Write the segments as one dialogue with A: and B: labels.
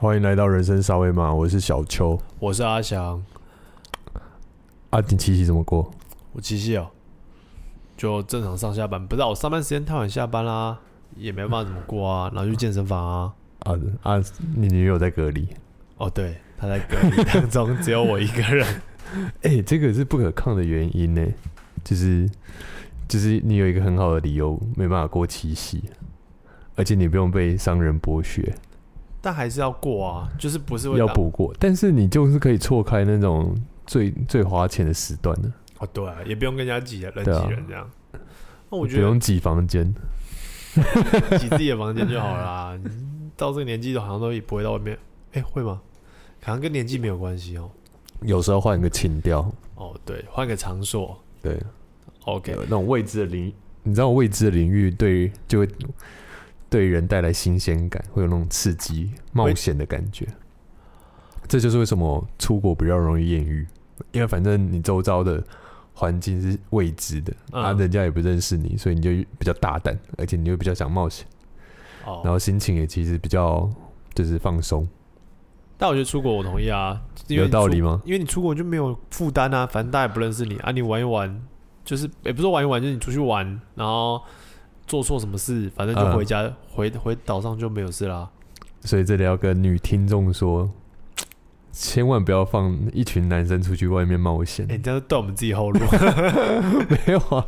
A: 欢迎来到人生沙威玛，我是小邱。
B: 我是阿翔，
A: 啊，你七夕怎么过？
B: 我七夕哦，就正常上下班，不知道我上班时间太晚下班啦，也没办法怎么过啊，然后去健身房啊。
A: 啊啊，你女友在隔离。
B: 哦，对，她在隔离当中，只有我一个人。
A: 哎、这个是不可抗的原因呢，就是就是你有一个很好的理由没办法过七夕，而且你不用被商人剥削，
B: 但还是要过啊，就是不是会打
A: 要补过，但是你就是可以错开那种最最花钱的时段的，
B: 哦，对啊，也不用跟人家挤人
A: 对啊
B: 挤人这样。那我觉得
A: 不用挤房间。
B: 挤自己的房间就好啦。你到这个年纪都好像都也不会到外面，哎、会吗？好像跟年纪没有关系哦。
A: 有时候换个情调，
B: 哦，对，换个场所
A: 对
B: ，，OK，
A: 有那种未知的领，你知道未知的领域对于就会对人带来新鲜感，会有那种刺激、冒险的感觉。这就是为什么出国比较容易艳遇，因为反正你周遭的环境是未知的，
B: 嗯
A: 啊，人家也不认识你，所以你就比较大胆，而且你又比较想冒险，
B: 哦，
A: 然后心情也其实比较就是放松，
B: 但我觉得出国我同意啊，因为
A: 有道理吗？
B: 因为你出国就没有负担啊，反正大家也不认识你啊，你玩一玩，就是也不是说玩一玩，就是你出去玩，然后做错什么事，反正就
A: 嗯
B: 回家、回回岛上就没有事啦。
A: 所以这里要跟女听众说，千万不要放一群男生出去外面冒险
B: 哎、。你这样断我们自己后路
A: 没有啊，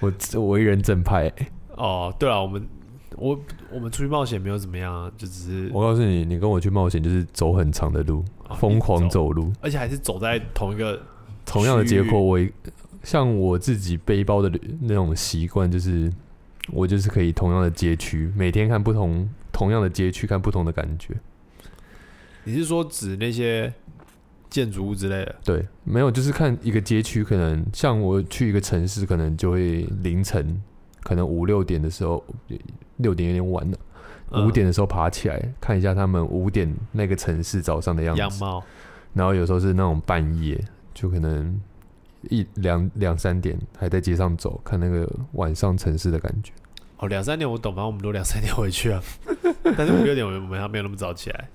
A: 我我为人正派、
B: 哦。对了，我们我我们出去冒险没有怎么样啊，就只是
A: 我告诉你，你跟我去冒险就是走很长的路，
B: 啊
A: 疯狂走路。
B: 而且还是走在同一个
A: 同样的结果，我像我自己背包的那种习惯，就是我就是可以同样的街区，每天看不同同样的街区，看不同的感觉。
B: 你是说指那些建筑物之类的？
A: 对，没有，就是看一个街区，可能像我去一个城市，可能就会凌晨，可能五六点的时候，六点有点晚了。
B: 嗯
A: 五点的时候爬起来看一下他们五点那个城市早上的样子，然后有时候是那种半夜，就可能一两两三点还在街上走，看那个晚上城市的感觉。
B: 哦，两三点我懂，反正我们都两三点回去啊。但是五六点我们我们还没有那么早起来。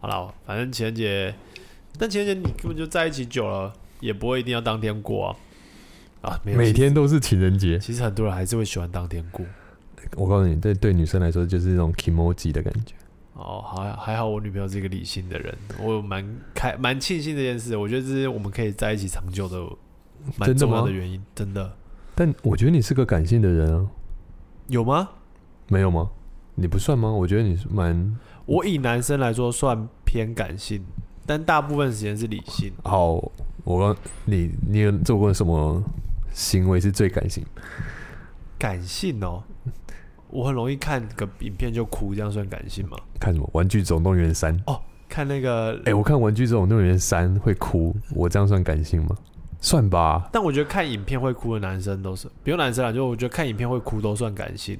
B: 好了，反正情人节，但情人节你根本就在一起久了，也不会一定要当天过啊。啊，没有，
A: 每天都是情人节，
B: 其实很多人还是会喜欢当天过。
A: 我告诉你，对对女生来说就是一种 emoji 的感觉。
B: 哦，还还好，我女朋友是一个理性的人，我蛮开蛮庆幸这件事。我觉得这是我们可以在一起长久的蛮重要的原因。真的
A: 但我觉得你是个感性的人啊，
B: 有吗？
A: 没有吗？你不算吗？我觉得你是蛮
B: 我以男生来说算偏感性，但大部分时间是理性。
A: 好。我告你，你有做过什么行为是最感性？
B: 感性哦，我很容易看个影片就哭，这样算感性吗？
A: 看什么？《玩具总动员三》？
B: 哦看那个，
A: 哎、我看《玩具总动员三》会哭，我这样算感性吗？算吧。
B: 但我觉得看影片会哭的男生都是，不用男生啦，就我觉得看影片会哭都算感性，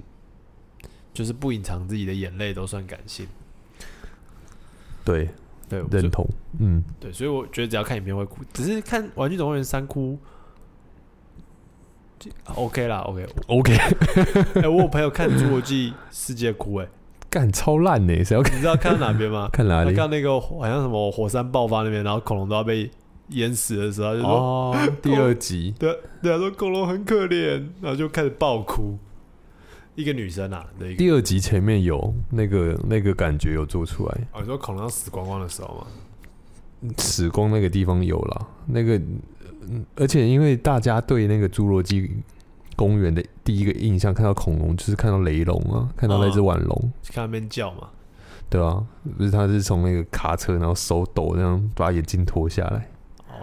B: 就是不隐藏自己的眼泪都算感性。
A: 对，
B: 对，
A: 认同。嗯，
B: 对，所以我觉得只要看影片会哭，只是看《玩具总动员三》哭就，OK 啦，OK。
A: OK，
B: 哎、我有朋友看《侏罗纪世界》哭、哎，
A: 干超烂呢，谁要看？
B: 你知道看到哪边吗？
A: 看哪里？
B: 看那个好像什么火山爆发那边，然后恐龙都要被淹死的时候，他就说：“
A: 哦，第二集。
B: 对对啊，说恐龙很可怜，然后就开始爆哭。一个女生啊的一个，
A: 第二集前面有那个那个感觉有做出来，
B: 哦，你说恐龙要死光光的时候吗？
A: 死光那个地方有了，那个，嗯而且因为大家对那个侏罗纪公园的第一个印象，看到恐龙就是看到雷龙啊，看到那只腕龙，
B: 看那边叫嘛。
A: 对啊，不是他是从那个卡车，然后手抖那样把眼镜脱下来，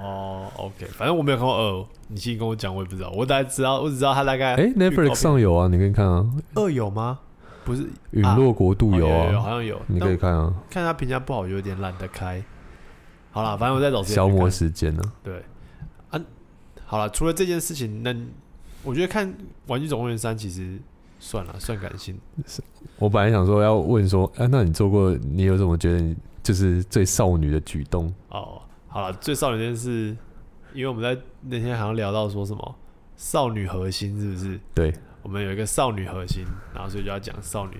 B: 哦，OK，反正我没有看过二，你先跟我讲，我也不知道，我大概知道，我只知道他大概。
A: 哎、n e t f l i x 上有啊，你可以看啊，
B: 二有吗？不是，
A: 陨落国度有
B: 哦有有
A: 啊，
B: 好像有。
A: 你可以看啊，
B: 看他评价不好，有点懒得开。好了，反正我在找时间
A: 消磨时间呢、
B: 对，啊，好了，除了这件事情，那我觉得看《玩具总动员三》其实算了，算感性。
A: 我本来想说要问说，哎、那你做过，你有什么觉得你就是最少女的举动？
B: 哦，好了，最少女这件事，因为我们在那天好像聊到说什么少女核心，是不是？
A: 对，
B: 我们有一个少女核心，然后所以就要讲少女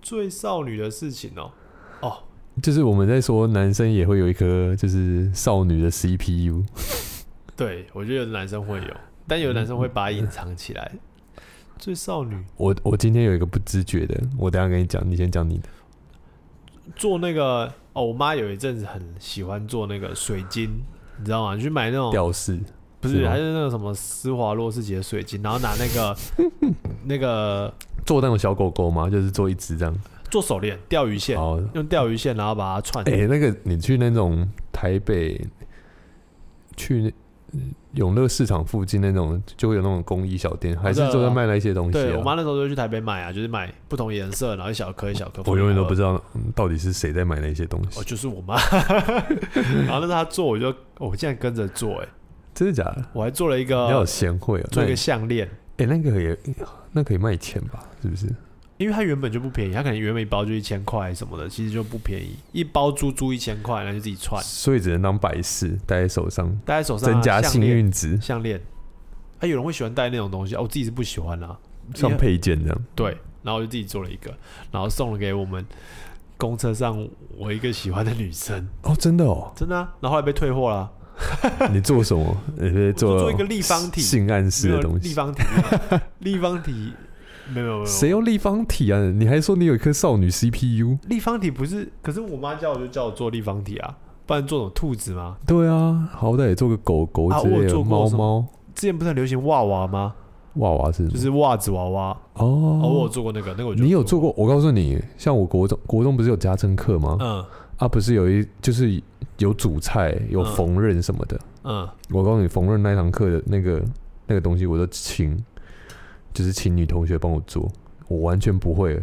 B: 最少女的事情哦。哦，
A: 就是我们在说男生也会有一颗就是少女的 CPU，
B: 对我觉得有的男生会有，但有的男生会把它隐藏起来。最少女
A: 我我今天有一个不知觉的，我等下跟你讲，你先讲你的。
B: 做那个哦，我妈有一阵子很喜欢做那个水晶，你知道吗？你去买那种
A: 吊饰，
B: 不是，
A: 是
B: 还是那个什么施华洛世奇的水晶，然后拿那个 那个
A: 做那种小狗狗嘛，就是做一只这样。
B: 做手链、钓鱼线，
A: 哦，
B: 用钓鱼线，然后把它串。
A: 哎、那个你去那种台北，去永乐市场附近那种，就会有那种工艺小店，还是就在卖那些东西、啊。
B: 对我妈那时候就去台北买啊，就是买不同颜色，然后一小颗一小颗。
A: 我永远都不
B: 知
A: 知道嗯到底是谁在买那些东西。
B: 哦，就是我妈。然后那是她做，我就哦我竟然跟着做，哎，
A: 真的假的？
B: 我还做了一
A: 你要有
B: 个
A: 贤惠啊。
B: 做一个项链，
A: 哎、那个也那可以卖钱吧？是不是？
B: 因为它原本就不便宜，它可能原本一包就一千块什么的，其实就不便宜，一包珠珠一千块，然后就自己串，
A: 所以只能当摆饰戴在手上，
B: 戴在手上啊
A: 增加幸运值，
B: 项链。啊，有人会喜欢戴那种东西，啊，我自己是不喜欢啦。
A: 像配件这样。
B: 对，然后我就自己做了一个，然后送了给我们公车上我一个喜欢的女生，
A: 哦，真的哦？
B: 真的、啊。然后后来被退货了，
A: 你做什么？你做
B: 做一个立方体
A: 性暗示的东西？
B: 立方体，立方体没有没有
A: 谁用立方体啊？你还说你有一颗少女 CPU？
B: 立方体不是？可是我妈叫我就叫我做立方体啊，不然做什么兔子吗？
A: 对啊，好歹也做个狗狗之类的，猫猫
B: 之前不是很流行娃娃吗？
A: 娃娃是吗？
B: 就是袜子娃娃。哦，我有
A: 哦，
B: 做过那个，那个
A: 你有做过？我告诉你，像我国中国中不是有家政课吗？
B: 嗯
A: 啊，不是有一就是有煮菜、有
B: 嗯
A: 缝纫什么的。
B: 嗯，
A: 我告诉你，缝纫那堂课的那个那个东西，我都请，就是请女同学帮我做，我完全不会。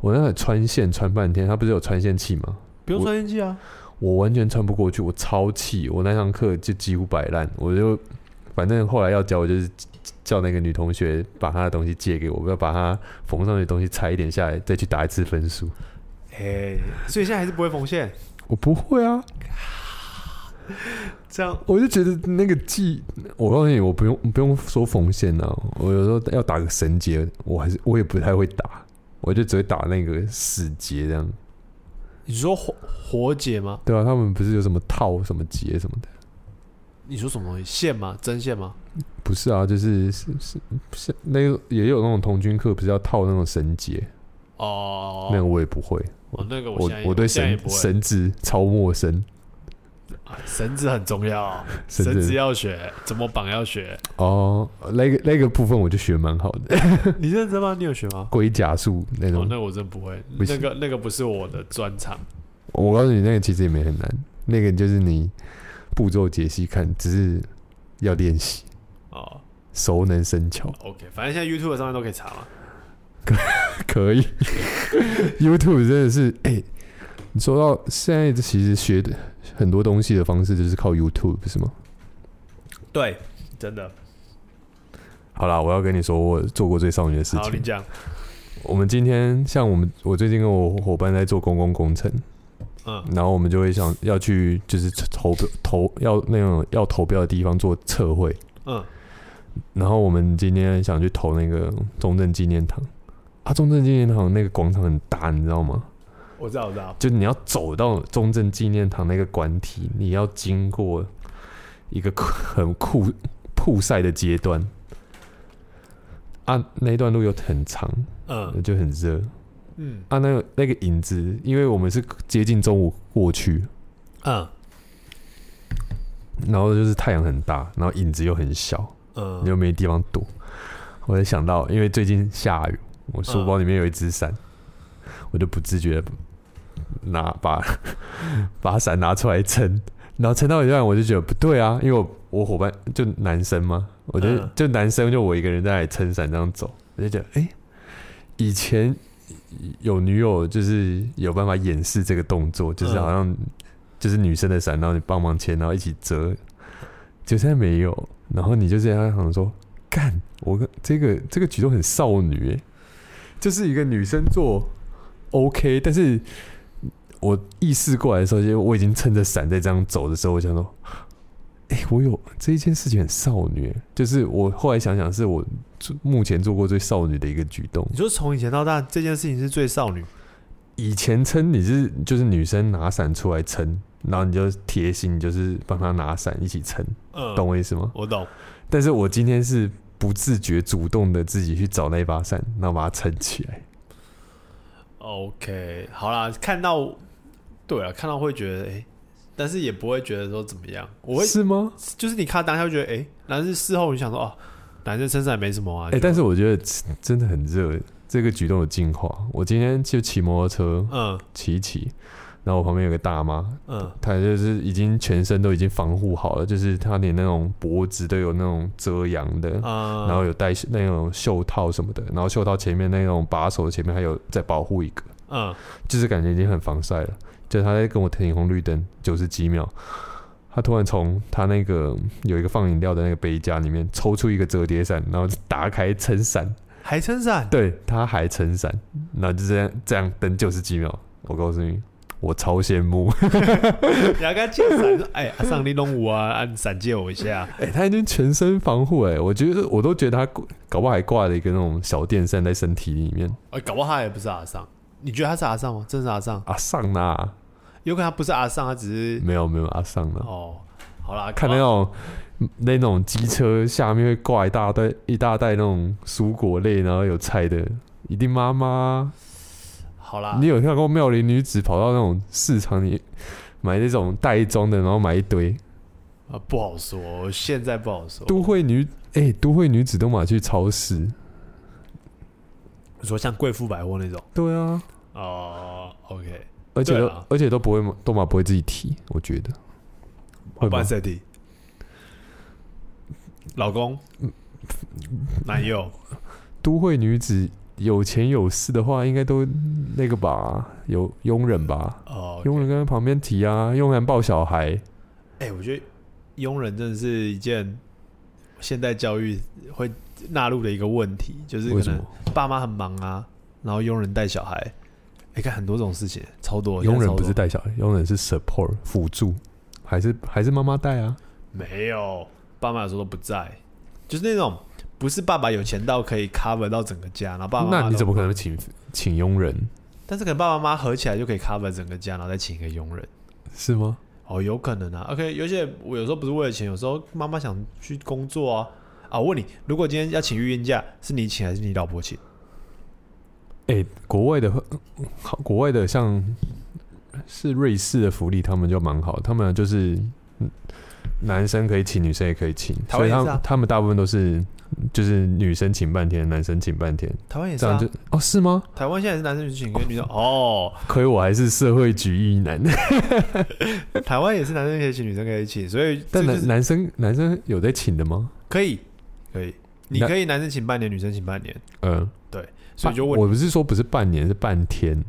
A: 我那个穿线穿半天，它不是有穿线器吗？
B: 不用穿线器啊。
A: 我完全穿不过去，我超气，我那堂课就几乎摆烂，我就反正后来要教我就是叫那个女同学把她的东西借给我，我要把她缝上去的东西裁一点下来，再去打一次分数。
B: 哎，所以现在还是不会缝线，
A: 我不会啊，
B: 这样
A: 我就觉得那个技，我告诉你，我不用不用说缝线啊，我有时候要打个绳结，我还是我也不太会打，我就只会打那个死结这样。
B: 你说活活结吗？
A: 对啊，他们不是有什么套什么结什么的？
B: 你说什么东西？线吗？针线吗？
A: 不是啊，就是是是是那个也有那种童军课，不是要套那种绳结？
B: 哦，
A: 那个我也不会，
B: 哦，那个我
A: 我我对绳绳子超陌生，
B: 啊绳子很重要，
A: 绳
B: 绳子
A: 子
B: 要学，怎么绑要学。
A: 哦，那个那个部分我就学蛮好的，
B: 你认真吗？你有学吗？
A: 龟甲术那
B: 哦
A: 种，，
B: 那我真不会，
A: 不
B: 那个那个不是我的专长。
A: 我告诉你，那个其实也没很难，那个就是你步骤解析看，只是要练习，
B: 哦
A: 熟能生巧
B: ，，OK，反正现在 YouTube 上面都可以查嘛。
A: 可以。YouTube 真的是，哎、你说到现在，其实学的很多东西的方式就是靠 YouTube，是吗？
B: 对，真的。
A: 好啦，我要跟你说，我做过最少女的事
B: 好，你
A: 情。
B: 讲。
A: 我们今天像我们，我最近跟我伙伴在做公共工程，
B: 嗯
A: 然后我们就会想要去，就是投投要那种要投标的地方做测绘。
B: 嗯，
A: 然后我们今天想去投那个中正纪念堂，啊，中正纪念堂那个广场很大，你知道吗？
B: 我知道，我知道。
A: 就你要走到中正纪念堂那个馆体，你要经过一个很酷曝晒的阶段，啊，那一段路又很长，
B: 嗯。
A: 就很热，
B: 嗯。
A: 啊，那个那个影子，因为我们是接近中午过去，
B: 嗯。
A: 然后就是太阳很大，然后影子又很小，
B: 嗯，
A: 你又没地方躲。我就想到，因为最近下雨，我书包里面有一只伞，我就不自觉地拿把把伞拿出来撑，然后撑到一半，我就觉得不对啊，因为我我伙伴就男生嘛，我就、
B: 嗯。
A: 就男生就我一个人在撑伞这样走，我就觉得哎、诶以前有女友就是有办法掩饰这个动作，就是
B: 嗯。
A: 好像就是女生的伞，然后你帮忙牵，然后一起折，就现在没有，然后你就这样想说，干，我跟这个这个举动很少女诶，就是一个女生做 OK，但是我意识过来的时候，就我已经撑着伞在这样走的时候，我想说，哎、我有这一件事情很少女欸，就是我后来想想，是我做目前做过最少女的一个举动
B: 你。说从以前到大这件事情是最少女，
A: 以前撑你是就是女生拿伞出来撑，然后你就贴心，就是帮她拿伞一起撑，
B: 嗯，
A: 懂我意思吗？
B: 我懂。
A: 但是我今天是不自觉主动的自己去找那一把伞，然后把它撑起来。
B: OK，好啦，看到，对啊，看到会觉得哎、诶但是也不会觉得说怎么样。我会
A: 是吗？
B: 就是你看当下会觉得哎、诶但是事后你想说哦，男生身上也没什么啊。
A: 哎、
B: 就
A: 但是我觉得真的很热，这个举动有进化。我今天就骑摩托车
B: 嗯
A: 骑一骑，然后我旁边有个大妈，
B: 嗯
A: 她就是已经全身都已经防护好了，就是她连那种脖子都有那种遮阳的，
B: 嗯，
A: 然后有戴那种袖套什么的，然后袖套前面那种把手前面还有再保护一个，
B: 嗯
A: 就是感觉已经很防晒了。就他在跟我停红绿灯九十几秒，他突然从他那个有一个放饮料的那个杯架里面抽出一个折叠伞，然后打开撑伞，
B: 还撑伞，
A: 对，他还撑伞，然后就这样这样等九十几秒。我告诉你，我超羡慕。
B: 你要跟他借伞，说哎，阿上你弄我啊，按伞借我一下。
A: 哎、他已经全身防护哎、我觉得我都觉得他搞不好还挂了一个那种小电扇在身体里面。
B: 哎，搞不好他也不是阿上，你觉得他是阿上吗？真是阿上？
A: 阿上呐，
B: 有可能他不是阿上，他只是
A: 没有没有阿上呢。
B: 哦，好啦，
A: 看那种那种机车下面会挂一大袋一大袋那种蔬果类，然后有菜的，一定妈妈。
B: 好啦，
A: 你有看过妙龄女子跑到那种市场里买那种袋装的，然后买一堆？
B: 啊不好说，现在不好说。
A: 都会女哎、都会女子都买去超市。
B: 你说像贵妇百货那种
A: 对啊，
B: 哦，OK，
A: 而且而且都不会都马不会自己提，我觉得。会吗？
B: 办 s e 老公，男友，
A: 都会女子有钱有势的话，应该都那个吧，有佣人吧，
B: 哦，
A: 佣人跟旁边提啊，佣人抱小孩，
B: 哎、我觉得佣人真的是一件现代教育会纳入的一个问题，就是可能
A: 为什么？
B: 爸妈很忙啊，然后佣人带小孩，哎、看很多这种事情，超多。
A: 佣人不是带小孩，佣人是 support 辅助，还是还是妈妈带啊？
B: 没有，爸妈有时候都不在，就是那种不是爸爸有钱到可以 cover 到整个家，然后爸爸
A: 那你怎么可能请请佣人？
B: 但是可能爸爸妈妈合起来就可以 cover 整个家，然后再请一个佣人。
A: 是吗？
B: 哦，有可能啊。OK，而且我有时候不是为了钱，有时候妈妈想去工作啊。啊，我问你，如果今天要请育婴假，是你请还是你老婆请？
A: 哎、国外的好，国外的像是瑞士的福利，他们就蛮好，他们就是嗯男生可以请，女生也可以请，所以他
B: 台湾也是啊
A: 们他们大部分都是就是女生请半天，男生请半天，
B: 台湾也是啊
A: 这样就，哦是吗？
B: 台湾现在是男生请跟女生哦，
A: 亏我还是社会主义男，
B: 台湾也是男生可以请，女生可以请，所以
A: 但
B: 这就是
A: 男男生男生有在请的吗？
B: 可以可以，你可以男生请半年，女生请半年，
A: 嗯，
B: 所以就问
A: 我不是说不是半年，是半天，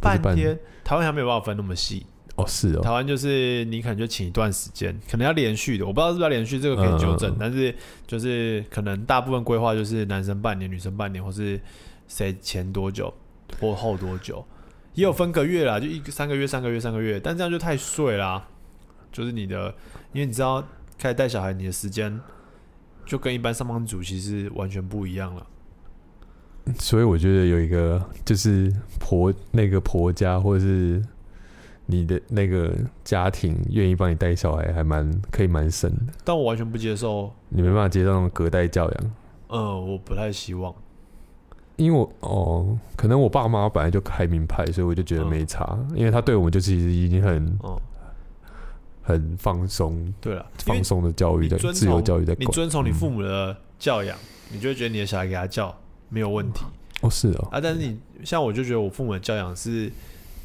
B: 半天，台湾还没有办法分那么细，
A: 哦，是哦，
B: 台湾就是你可能就请一段时间，可能要连续的，我不知道是不是要连续，这个可以纠正。但是就是可能大部分规划就是男生半年，女生半年，或是谁前多久或后多久，也有分个月啦，就一个三个月、三个月、三个月，但这样就太碎啦。就是你的，因为你知道开始带小孩，你的时间就跟一般上班族其实完全不一样了。
A: 所以我觉得有一个就是婆那个婆家或者是你的那个家庭愿意帮你带小孩，还蛮可以蛮省的。
B: 但我完全不接受，
A: 你没办法接受那种隔代教养，
B: 呃，我不太希望。
A: 因为我哦，可能我爸妈本来就开明派，所以我就觉得没差，因为他对我们就其实已经很
B: 嗯，
A: 很放松、
B: 对了，
A: 放松的教育的
B: 你遵从
A: 自由教育在
B: 你。遵从你父
A: 嗯
B: 母的教养，你就会觉得你的小孩给他教没有问题
A: 哦，是哦，
B: 啊。但是你像我就觉得我父母的教养是，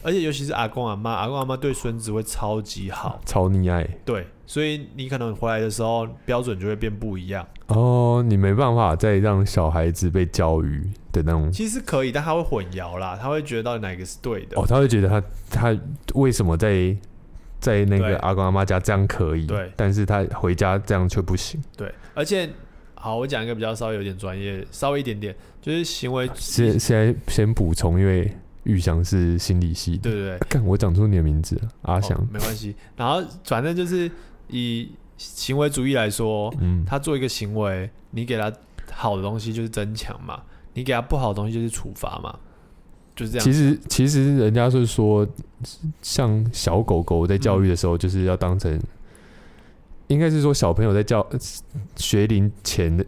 B: 而且尤其是阿公阿妈，阿公阿妈对孙子会超级好，
A: 超溺爱
B: 对，所以你可能回来的时候标准就会变不一样。
A: 哦，你没办法再让小孩子被教育的那种
B: 其实可以，但他会混淆啦，他会觉得到底哪个是对的。
A: 哦，他会觉得他他为什么在在那个阿公阿妈家这样可以，
B: 对
A: 但是他回家这样却不行。
B: 对，而且好，我讲一个比较稍微有点专业，稍微一点点，就是行为，
A: 先先先补充，因为玉祥是心理系的，
B: 对对对，
A: 干我讲出你的名字，阿祥
B: 哦，没关系。然后反正就是以行为主义来说，
A: 嗯，
B: 他做一个行为，你给他好的东西就是增强嘛，你给他不好的东西就是处罚嘛。就是这样。
A: 其实其实人家是说，像小狗狗在教育的时候，就是要当成，应该是说小朋友在教学龄前的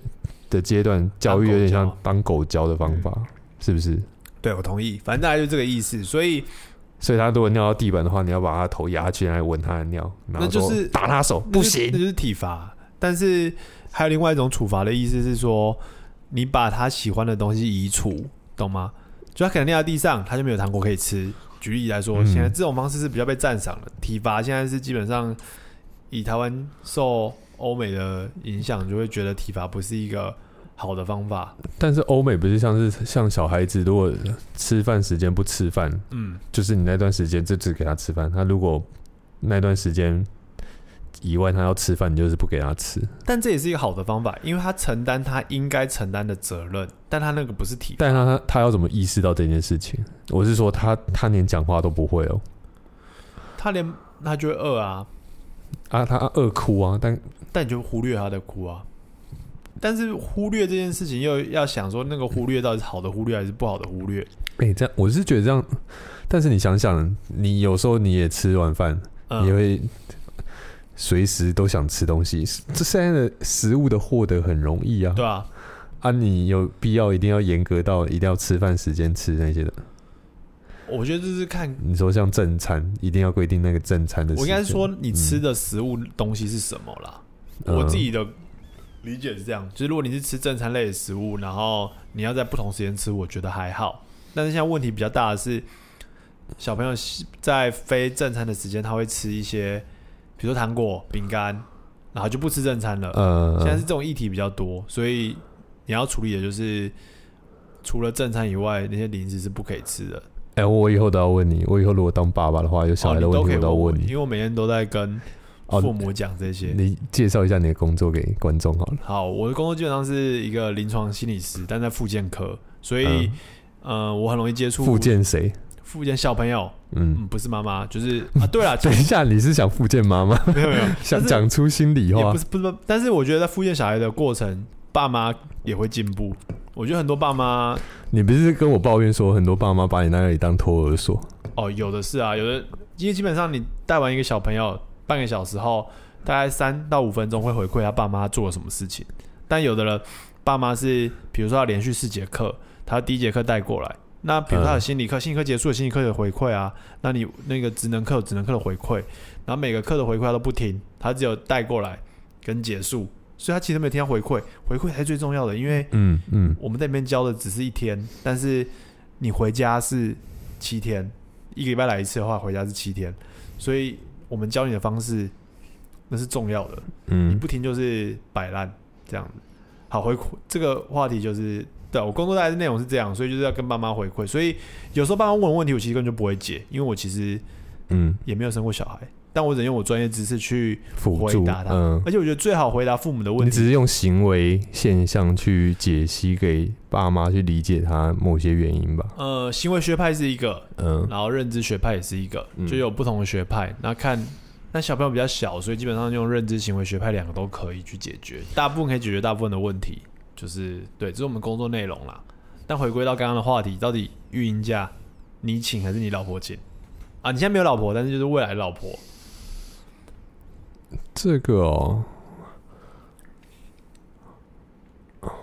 A: 的阶段，教育有点像当狗教的方法，是不是？
B: 对我同意，反正大概就这个意思。所以
A: 所以他如果尿到地板的话，你要把他头压下去来闻他的尿，然后说
B: 那就是
A: 打他手，不行
B: 那。就是体罚。但是还有另外一种处罚的意思是说，你把他喜欢的东西移除，懂吗？就他可能尿在地上，他就没有糖果可以吃。举例来说，
A: 嗯
B: 现在这种方式是比较被赞赏的。体罚现在是基本上以台湾受欧美的影响，就会觉得体罚不是一个好的方法。
A: 但是欧美不是像是像小孩子，如果吃饭时间不吃饭，
B: 嗯，
A: 就是你那段时间就只给他吃饭，他如果那段时间以外他要吃饭，你就是不给他吃。
B: 但这也是一个好的方法，因为他承担他应该承担的责任，但他那个不是体罚，
A: 但他他要怎么意识到这件事情？我是说他他连讲话都不会哦，
B: 他连他就会饿啊，
A: 啊他饿哭啊，但
B: 但你就忽略他的哭啊。但是忽略这件事情，又要想说那个忽略到底是好的忽略还是不好的忽略？
A: 哎、这样我是觉得这样，但是你想想，你有时候你也吃完饭，
B: 嗯，
A: 你会随时都想吃东西，这现在的食物的获得很容易啊，
B: 对啊，
A: 啊，你有必要一定要严格到一定要吃饭时间吃那些的？
B: 我觉得这是看，
A: 你说像正餐，一定要规定那个正餐的？
B: 我应该说你吃的食物东西是什么啦。
A: 嗯
B: 我自己的理解是这样，就是如果你是吃正餐类的食物，然后你要在不同时间吃，我觉得还好。但是现在问题比较大的是，小朋友在非正餐的时间，他会吃一些，比如说糖果、饼干，然后就不吃正餐了。
A: 呃，
B: 现在是这种议题比较多，所以你要处理的就是除了正餐以外，那些零食是不可以吃的。
A: 哎、我以后都要问你，我以后如果当爸爸的话，有小孩的问题
B: 我，
A: 都要问你。
B: 因为我每天都在跟
A: 哦
B: 父母讲这些。
A: 你介绍一下你的工作给观众好了。
B: 好，我的工作基本上是一个临床心理师，但在复健科，所以、呃，我很容易接触
A: 复健谁？
B: 复健小朋友。
A: 嗯，
B: 嗯，不是妈妈，就是啊，对了，
A: 等一下，你是想复健妈妈？
B: 没 有没有，
A: 想讲出心里话
B: 也不？是不是，但是我觉得在复健小孩的过程，爸妈也会进步。我觉得很多爸妈
A: 你不是跟我抱怨说很多爸妈把你那里当托儿所？
B: 哦，有的是啊，有的，因为基本上你带完一个小朋友半个小时后，大概三到五分钟会回馈他爸妈做了什么事情。但有的人爸妈是，比如说要连续四节课，他第一节课带过来，那比如说他有心理课，心理课结束了，心理课的回馈啊，那你那个职能课有职能课的回馈，然后每个课的回馈他都不听，他只有带过来跟结束，所以他其实没有听到回馈，回馈才是最重要的，因为
A: 嗯嗯，
B: 我们在那边教的只是一天，但是你回家是七天，一个礼拜来一次的话，回家是七天，所以我们教你的方式那是重要的，嗯。你
A: 嗯
B: 不听就是摆烂这样。子。好，回这个话题就是，对我工作大概的内容是这样，所以就是要跟爸妈回馈，所以有时候爸妈问我问题，我其实根本就不会解，因为我其实
A: 嗯，
B: 也没有生过小孩，但我只能用我专业知识去
A: 辅助，
B: 他，
A: 嗯，
B: 而且我觉得最好回答父母的问题
A: 你只是用行为现象去解析给爸妈去理解他某些原因吧？
B: 呃，行为学派是一个，
A: 嗯
B: 然后认知学派也是一个，
A: 嗯
B: 就有不同的学派。那看，那小朋友比较小，所以基本上用认知行为学派两个都可以去解决，大部分可以解决大部分的问题。就是对，这是我们工作内容啦。但回归到刚刚的话题，到底育婴假你请还是你老婆请？啊，你现在没有老婆，但是就是未来的老婆。
A: 这个哦，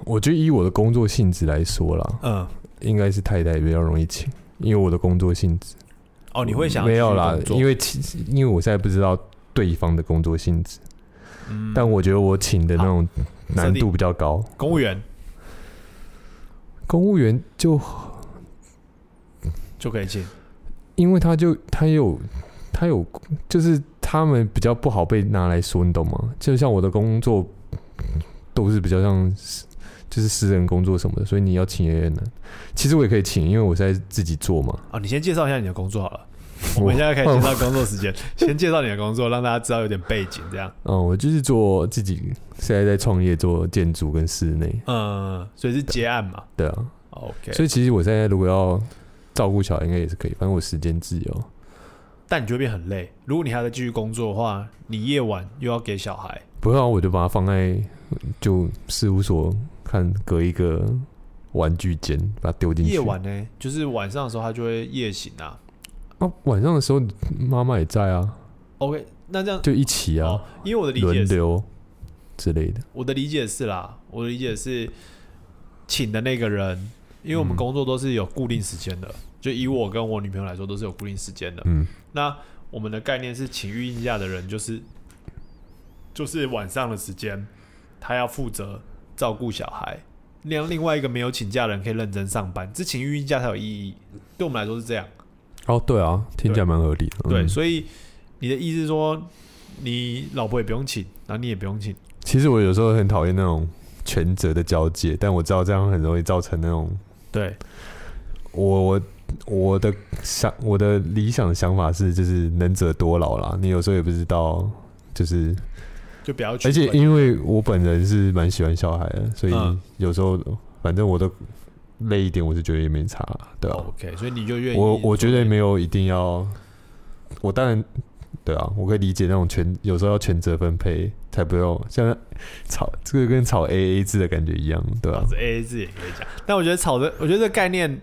A: 我觉得以我的工作性质来说啦，
B: 嗯，
A: 应该是太太比较容易请，因为我的工作性质。
B: 哦，你会想
A: 没有啦，因
B: 为
A: 为其实因为我现在不知道对方的工作性质，
B: 嗯。
A: 但我觉得我请的那种难度比较高。
B: 公务员？
A: 公务员就
B: 就可以请。
A: 因为他就他有他有就是他们比较不好被拿来说，你懂吗？就像我的工作都是比较像私就是私人工作什么的，所以你要请也很难。其实我也可以请，因为我是在自己做嘛。
B: 哦，你先介绍一下你的工作好了。我们现在可以介绍工作时间，先介绍你的工作，让大家知道有点背景，这样。
A: 嗯，我就是做自己现在在创业做建筑跟室内，
B: 嗯，所以是接案嘛
A: 对啊。
B: ？OK。
A: 所以其实我现在如果要照顾小孩，应该也是可以，反正我时间自由。
B: 但你就会变很累。如果你还在继续工作的话，你夜晚又要给小孩，
A: 不要我就把它放在就事务所看隔一个玩具间，把它丢进去。
B: 夜晚呢，就是晚上的时候，他就会夜醒啊。
A: 啊，晚上的时候妈妈也在啊
B: ，OK，那这样
A: 就一起啊
B: 哦，，因为我的理解是，
A: 轮流之类的。
B: 我的理解是啦，我的理解是，请的那个人，因为我们
A: 嗯
B: 工作都是有固定时间的，就以我跟我女朋友来说，都是有固定时间的。
A: 嗯，
B: 那我们的概念是，请育婴假的人就是就是晚上的时间，他要负责照顾小孩，让另外一个没有请假的人可以认真上班，这请育婴假才有意义。对我们来说是这样，
A: 哦，对啊，听起来蛮合理的。
B: 对，
A: 嗯
B: 所以你的意思是说，你老婆也不用请，然后你也不用请，
A: 其实我有时候很讨厌那种权责的交界，但我知道这样很容易造成那种
B: 对，
A: 我我我的想我的理想想法是，就是能者多劳啦。你有时候也不知道，就是
B: 就不要去。
A: 而且因为我本人是蛮喜欢小孩的，所以
B: 嗯
A: 有时候反正我都累一点，我是觉得也没差，对啊。
B: OK，所以你就愿意
A: 我我觉得没有一定要，我当然对啊，我可以理解那种全有时候要全责分配，才不用像炒这个跟炒 A A 制的感觉一样，对吧、
B: 这 A A 制也可以讲，但我觉得炒的，我觉得这个概念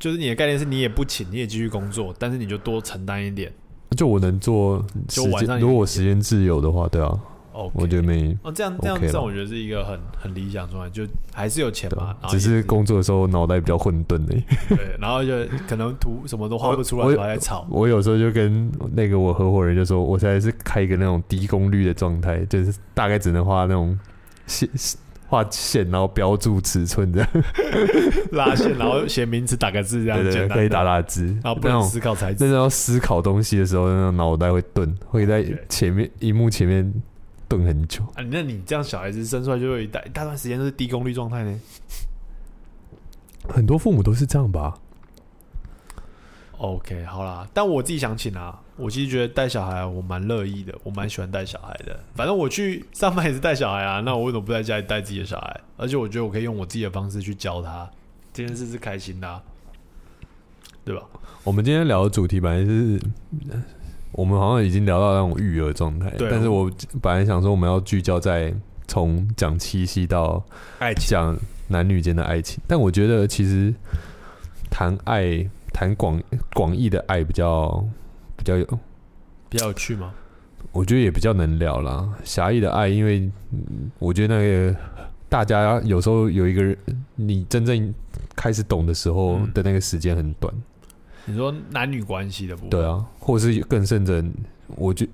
B: 就是你的概念是你也不请，你也继续工作，但是你就多承担一点。
A: 就我能做时间，
B: 就晚上
A: 如果我时间自由的话，对啊
B: ，OK，
A: 我觉得没
B: 哦，这样这样这样，我觉得是一个很很理想状态，就还是有钱嘛
A: 啊，，只是工作的时候脑袋比较混沌的。
B: 对，然后就可能图什么都画不出来，
A: 我
B: 还在吵。
A: 我有时候就跟那个我合伙人就说，我现在是开一个那种低功率的状态，就是大概只能画那种线画线，然后标注尺寸这样，
B: 拉线，然后写名词，打个字，这样
A: 对可以打
B: 的，
A: 打字，
B: 然后不能
A: 那种
B: 思考才
A: 真正要思考东西的时候，那种脑袋会钝，会在前面荧幕前面顿很久。
B: 啊，那你这样小孩子生出来就有一大一大段时间都是低功率状态呢。
A: 很多父母都是这样吧
B: ？OK，好啦，但我自己想请啊，我其实觉得带小孩我蛮乐意的，我蛮喜欢带小孩的。反正我去上班也是带小孩啊，那我为什么不在家里带自己的小孩？而且我觉得我可以用我自己的方式去教他，这件事是开心的啊、对吧？
A: 我们今天聊的主题本来是，我们好像已经聊到那种育儿状态，
B: 对
A: 但是我本来想说我们要聚焦在从讲七夕到
B: 爱情
A: 讲男女间的爱情，但我觉得其实谈爱谈广广义的爱比较比较有，
B: 比较有趣吗？
A: 我觉得也比较能聊啦。狭义的爱，因为、嗯我觉得那个大家有时候有一个人，你真正开始懂的时候
B: 嗯
A: 的那个时间很短。
B: 你说男女关系的部分，
A: 对啊，或者是更甚者，我觉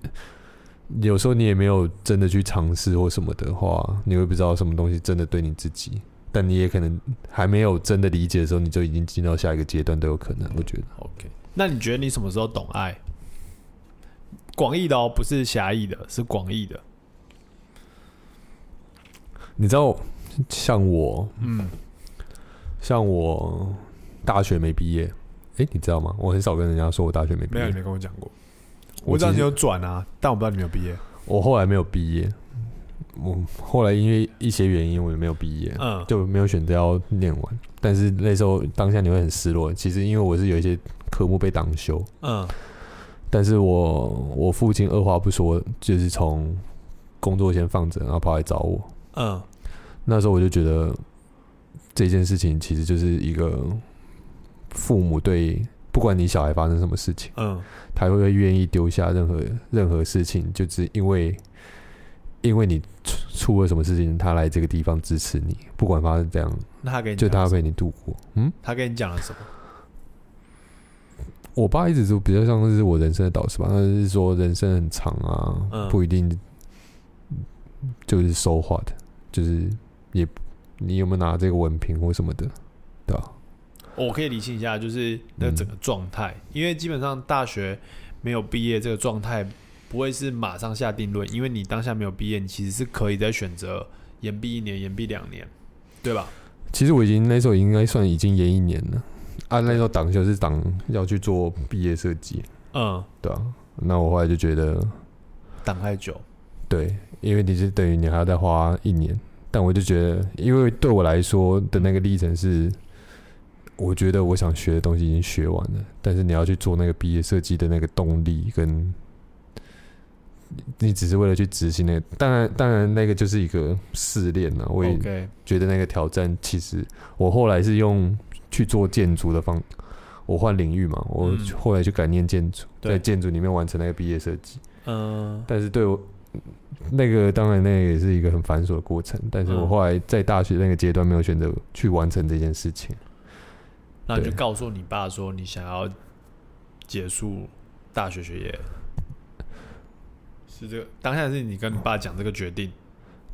A: 有时候你也没有真的去尝试或什么的话，你会不知道什么东西真的对你自己，但你也可能还没有真的理解的时候，你就已经进到下一个阶段都有可能。我觉得
B: OK，那你觉得你什么时候懂爱？广义的哦，不是狭义的，是广义的。
A: 你知道，像我，
B: 嗯，
A: 像我大学没毕业，诶，你知道吗？我很少跟人家说我大学没毕
B: 没有，没跟我讲过。
A: 我
B: 知道你有转啊，但我不知道你有没有毕业。
A: 我后来没有毕业，我后来因为一些原因，我也没有毕业。
B: 嗯，
A: 就没有选择要念完。但是那时候当下你会很失落。其实因为我是有一些科目被挡修，
B: 嗯
A: 但是我我父亲二话不说，就是从工作先放着，然后跑来找我。
B: 嗯
A: 那时候我就觉得这件事情其实就是一个父母对不管你小孩发生什么事情，
B: 嗯，
A: 他会不会愿意丢下任何任何事情，就是因为因为你出出了什么事情，他来这个地方支持你，不管发生怎样，
B: 那他给你
A: 就他陪你度过。嗯。
B: 他跟你讲了什么？
A: 我爸一直都比较像是我人生的导师吧，他是说人生很长啊，
B: 嗯。
A: 不一定就是收获的，就是也你有没有拿这个文凭或什么的，对吧、
B: 我可以理清一下，就是那
A: 嗯。
B: 整个状态，因为基本上大学没有毕业这个状态不会是马上下定论，因为你当下没有毕业，你其实是可以再选择延毕一年、延毕两年，对吧？
A: 其实我已经那时候应该算已经延一年了，啊，那时候党修是党要去做毕业设计，
B: 嗯，
A: 对啊，那我后来就觉得，
B: 挡太久，
A: 对，因为你是等于你还要再花一年，但我就觉得，因为对我来说的那个历程是，我觉得我想学的东西已经学完了，但是你要去做那个毕业设计的那个动力跟你只是为了去执行那个，当然当然那个就是一个试炼啊。我也觉得那个挑战，其实我后来是用去做建筑的方，我换领域嘛，我
B: 嗯。
A: 后来就改念建筑，
B: 对。
A: 在建筑里面完成那个毕业设计。
B: 嗯，
A: 但是对我那个当然那个也是一个很繁琐的过程，但是我
B: 嗯。
A: 后来在大学那个阶段没有选择去完成这件事情。
B: 那你就告诉你爸说你想要结束大学学业，是这个当下是你跟你爸讲这个决定，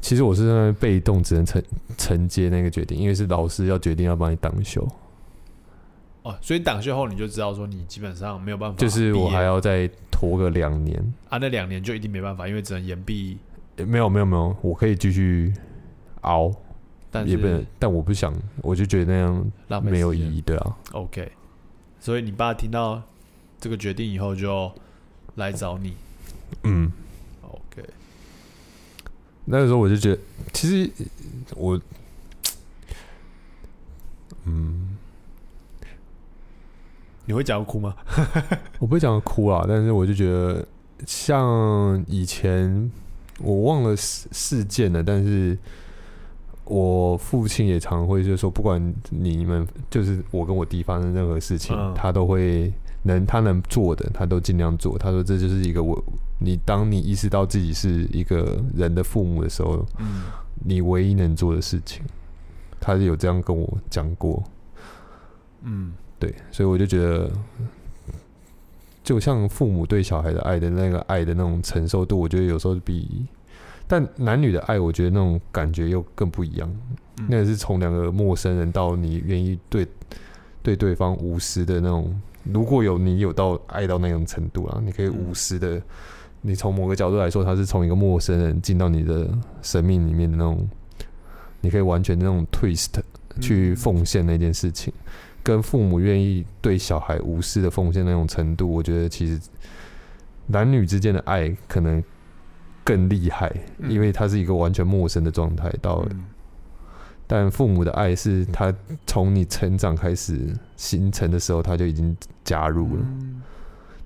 A: 其实我是在被动，只能承承接那个决定，因为是老师要决定要帮你挡修，
B: 哦，所以党学后你就知道说你基本上没有办法，
A: 就是我还要再拖个两年。
B: 啊，那两年就一定没办法，因为只能延毕，
A: 诶没有没有没有，我可以继续熬，
B: 但
A: 也不能，但我不想，我就觉得那样
B: 浪费
A: 没有意义，对啊。
B: OK，所以你爸听到这个决定以后就来找你
A: 嗯
B: ，，OK，
A: 那个时候我就觉得，其实我，嗯，
B: 你会讲哭吗？
A: 我不会讲哭啊，但是我就觉得，像以前我忘了事事件了，但是我父亲也常会就是说，不管你们就是我跟我弟发生任何事情，
B: 嗯
A: 他都会能他能做的，他都尽量做。他说这就是一个我你当你意识到自己是一个人的父母的时候，
B: 嗯
A: 你唯一能做的事情，他是有这样跟我讲过。
B: 嗯
A: 对，所以我就觉得，就像父母对小孩的爱的那个爱的那种承受度，我觉得有时候比，但男女的爱，我觉得那种感觉又更不一样。
B: 嗯。
A: 那个是从两个陌生人到你愿意对对对方无私的那种，如果有你有到爱到那种程度啊，你可以
B: 嗯。
A: 无私的，你从某个角度来说，他是从一个陌生人进到你的生命里面的那种，你可以完全那种 twist 去奉献那件事情，跟父母愿意对小孩无私的奉献那种程度，我觉得其实男女之间的爱可能更厉害，
B: 嗯
A: 因为他是一个完全陌生的状态到。
B: 嗯
A: 但父母的爱是他从你成长开始形成的时候，他就已经加入了。
B: 嗯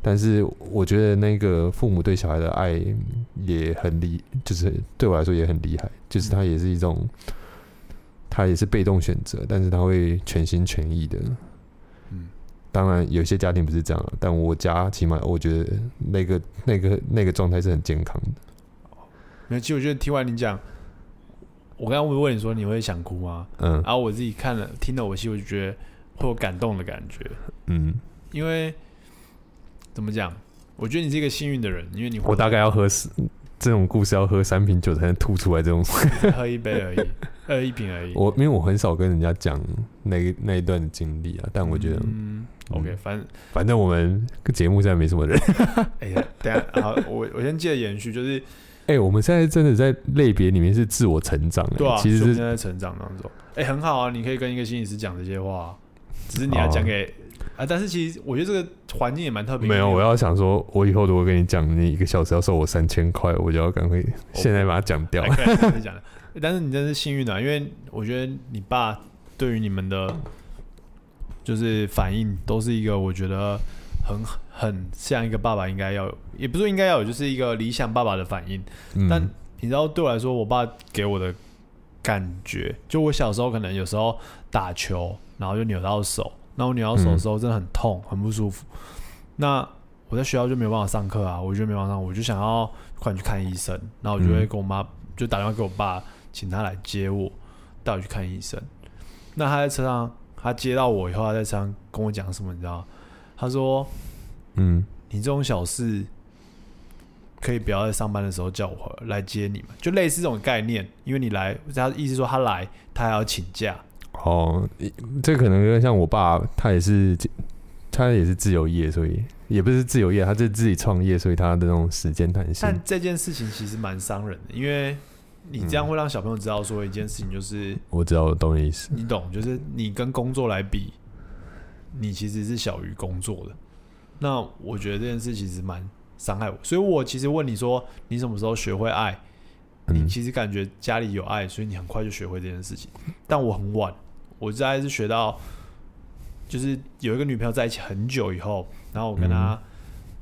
A: 但是我觉得那个父母对小孩的爱也很厉，就是对我来说也很厉害，就是他也是一种，他也是被动选择，但是他会全心全意的。
B: 嗯
A: 当然，有些家庭不是这样，但我家起码我觉得那个那个那个状态是很健康的。
B: 没有，其实我觉得听完你讲，我刚刚会问你说你会想哭吗？
A: 嗯
B: 然后我自己看了听了我戏，我就觉得会有感动的感觉，
A: 嗯，
B: 因为怎么讲？我觉得你是一个幸运的人，因为你活
A: 我大概要喝四这种故事要喝三瓶酒才能吐出来这种。
B: 喝一杯而已，喝一瓶而已。
A: 我因为我很少跟人家讲那一那一段的经历啊，但我觉得，
B: 嗯，OK，反正
A: 反正我们节目现在没什么人。
B: 哎呀，等下好，我我先接着延续，就是
A: 哎、我们现在真的在类别里面是自我成长、欸，
B: 对啊，
A: 其实是
B: 所以我们现在在成长当中，哎、很好啊，你可以跟一个心理师讲这些话，只是你要讲给啊，但是其实我觉得这个环境也蛮特别。
A: 没有。我要想说，我以后如果跟你讲，你一个小时要收我三千块，我就要赶快现在把它讲掉
B: 但是你真是幸运啊，因为我觉得你爸对于你们的，就是反应都是一个我觉得很很像一个爸爸应该要有，也不是应该要有，就是一个理想爸爸的反应。
A: 嗯
B: 但你知道，对我来说，我爸给我的感觉，就我小时候可能有时候打球，然后就扭到手，那我扭到手的时候真的很痛，很不舒服。那我在学校就没有办法上课啊，我就没办法上，我就想要快点去看医生，然后我就会
A: 嗯
B: 跟我妈就打电话给我爸，请他来接我，带我去看医生。那他在车上，他接到我以后，他在车上跟我讲什么，你知道吗？他说
A: 嗯：“
B: 你这种小事，可以不要在上班的时候叫我回来接你嘛，就类似这种概念。因为你来，他意思说他来，他还要请假。
A: 哦，这可能跟像我爸，他也是他也是自由业，所以也不是自由业，他是自己创业，所以他的那种时间弹性
B: 但。这件事情其实蛮伤人的，因为你这样会让小朋友知道说一件事情，就是、
A: 我知道，我懂你意思。
B: 你懂，就是你跟工作来比，你其实是小于工作的。那我觉得这件事其实蛮伤害我，所以我其实问你说，你什么时候学会爱？你
A: 嗯
B: 其实感觉家里有爱，所以你很快就学会这件事情。但我很晚，我大概是学到，就是有一个女朋友在一起很久以后，然后我跟她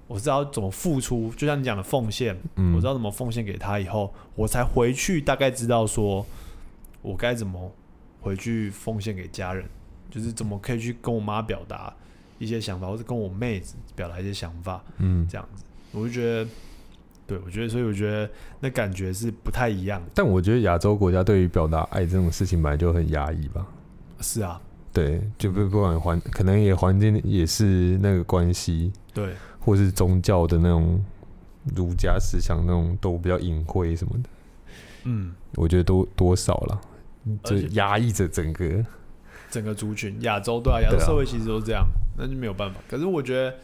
B: 我知道怎么付出，就像你讲的奉献，
A: 嗯，
B: 我知道怎么奉献给她以后，我才回去大概知道说，我该怎么回去奉献给家人，就是怎么可以去跟我妈表达一些想法，或者跟我妹子表达一些想法，
A: 嗯，
B: 这样子，我就觉得，对我觉得，所以我觉得那感觉是不太一样的。
A: 但我觉得亚洲国家对于表达爱这种事情本来就很压抑吧。
B: 是啊，
A: 对，就不不管环，可能也环境也是那个关系，
B: 对，
A: 或是宗教的那种儒家思想那种都比较隐晦什么的，
B: 嗯，
A: 我觉得多多少了，就压抑着整个，
B: 整个族群，亚洲对啊，亚洲社会其实都这样，那就没有办法。可是我觉得，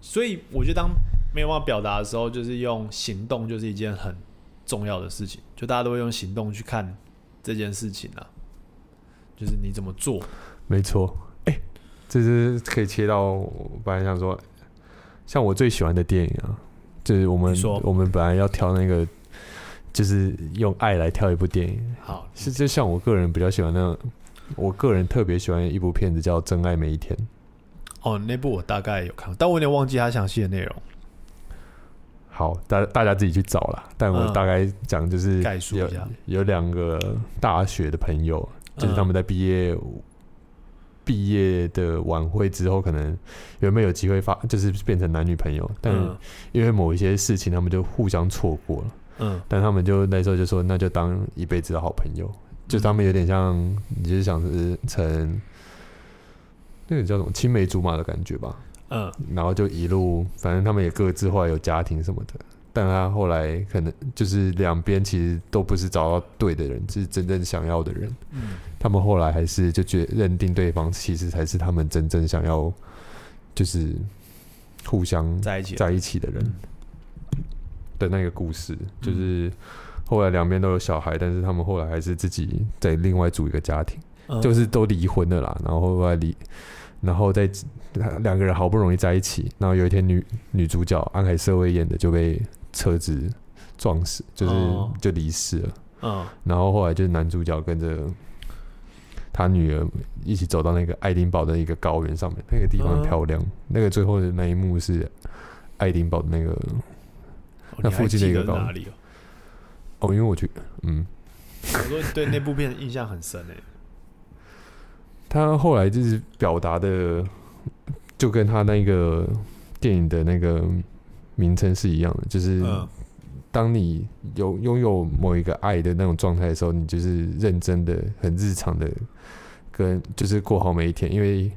B: 所以我觉得当没有办法表达的时候，就是用行动，就是一件很重要的事情。就大家都会用行动去看这件事情啊，就是你怎么做。
A: 没错。哎、这是可以切到我本来想说，像我最喜欢的电影啊，就是我们
B: 说
A: 我们本来要挑那个，就是用爱来挑一部电影，
B: 好，
A: 是就像我个人比较喜欢那种，我个人特别喜欢一部片子叫《真爱每一天》。
B: 哦，那部我大概有看过，但我有点忘记它详细的内容。
A: 好，大大家自己去找啦。但我
B: 嗯
A: 大概讲就是有
B: 概述一下
A: 有两个大学的朋友，就是
B: 嗯
A: 他们在毕业、毕业的晚会之后，可能原本有机会发，就是变成男女朋友，但
B: 嗯
A: 因为某一些事情，他们就互相错过了。
B: 嗯
A: 但他们就那时候就说，那就当一辈子的好朋友。就他们有点像，你就是想是成那个叫什么青梅竹马的感觉吧。
B: 嗯
A: 然后就一路，反正他们也各自后来有家庭什么的，但他后来可能就是两边其实都不是找到对的人，是真正想要的人。
B: 嗯
A: 他们后来还是就觉认定对方其实才是他们真正想要，就是互相
B: 在一起
A: 在一起的人
B: 嗯
A: 的那个故事，就是后来两边都有小孩，但是他们后来还是自己在另外组一个家庭。
B: 嗯
A: 就是都离婚了啦，然后后来离，然后在两个人好不容易在一起，然后有一天女女主角安海瑟薇演的就被车子撞死，就是、
B: 哦
A: 就离世了，
B: 嗯
A: 然后后来就是男主角跟着他女儿一起走到那个爱丁堡的一个高原上面，那个地方很
B: 嗯
A: 漂亮，那个最后的那一幕是爱丁堡的那个
B: 哦
A: 那附近的一个高
B: 哦？
A: 哦，因为我去嗯。
B: 我说你对那部片印象很深诶。
A: 他后来就是表达的，就跟他那个电影的那个名称是一样的，就是
B: 嗯
A: 当你有拥有某一个爱的那种状态的时候，你就是认真的、很日常的跟就是过好每一天，因为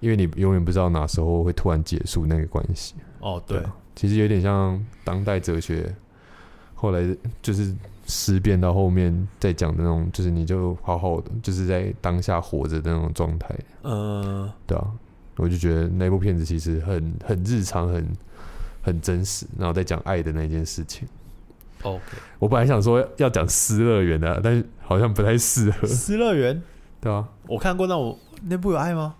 A: 因为你永远不知道哪时候会突然结束那个关系。
B: 哦，对，
A: 啊其实有点像当代哲学，后来就是思辨到后面再讲的那种，就是你就好好的，就是在当下活着的那种状态。
B: 嗯，
A: 对啊，我就觉得那部片子其实很很日常，很很真实，然后在讲爱的那件事情。
B: OK，
A: 我本来想说要讲失乐园的，但是好像不太适合，
B: 失乐园？
A: 对啊，
B: 我看过，那我那部有爱吗？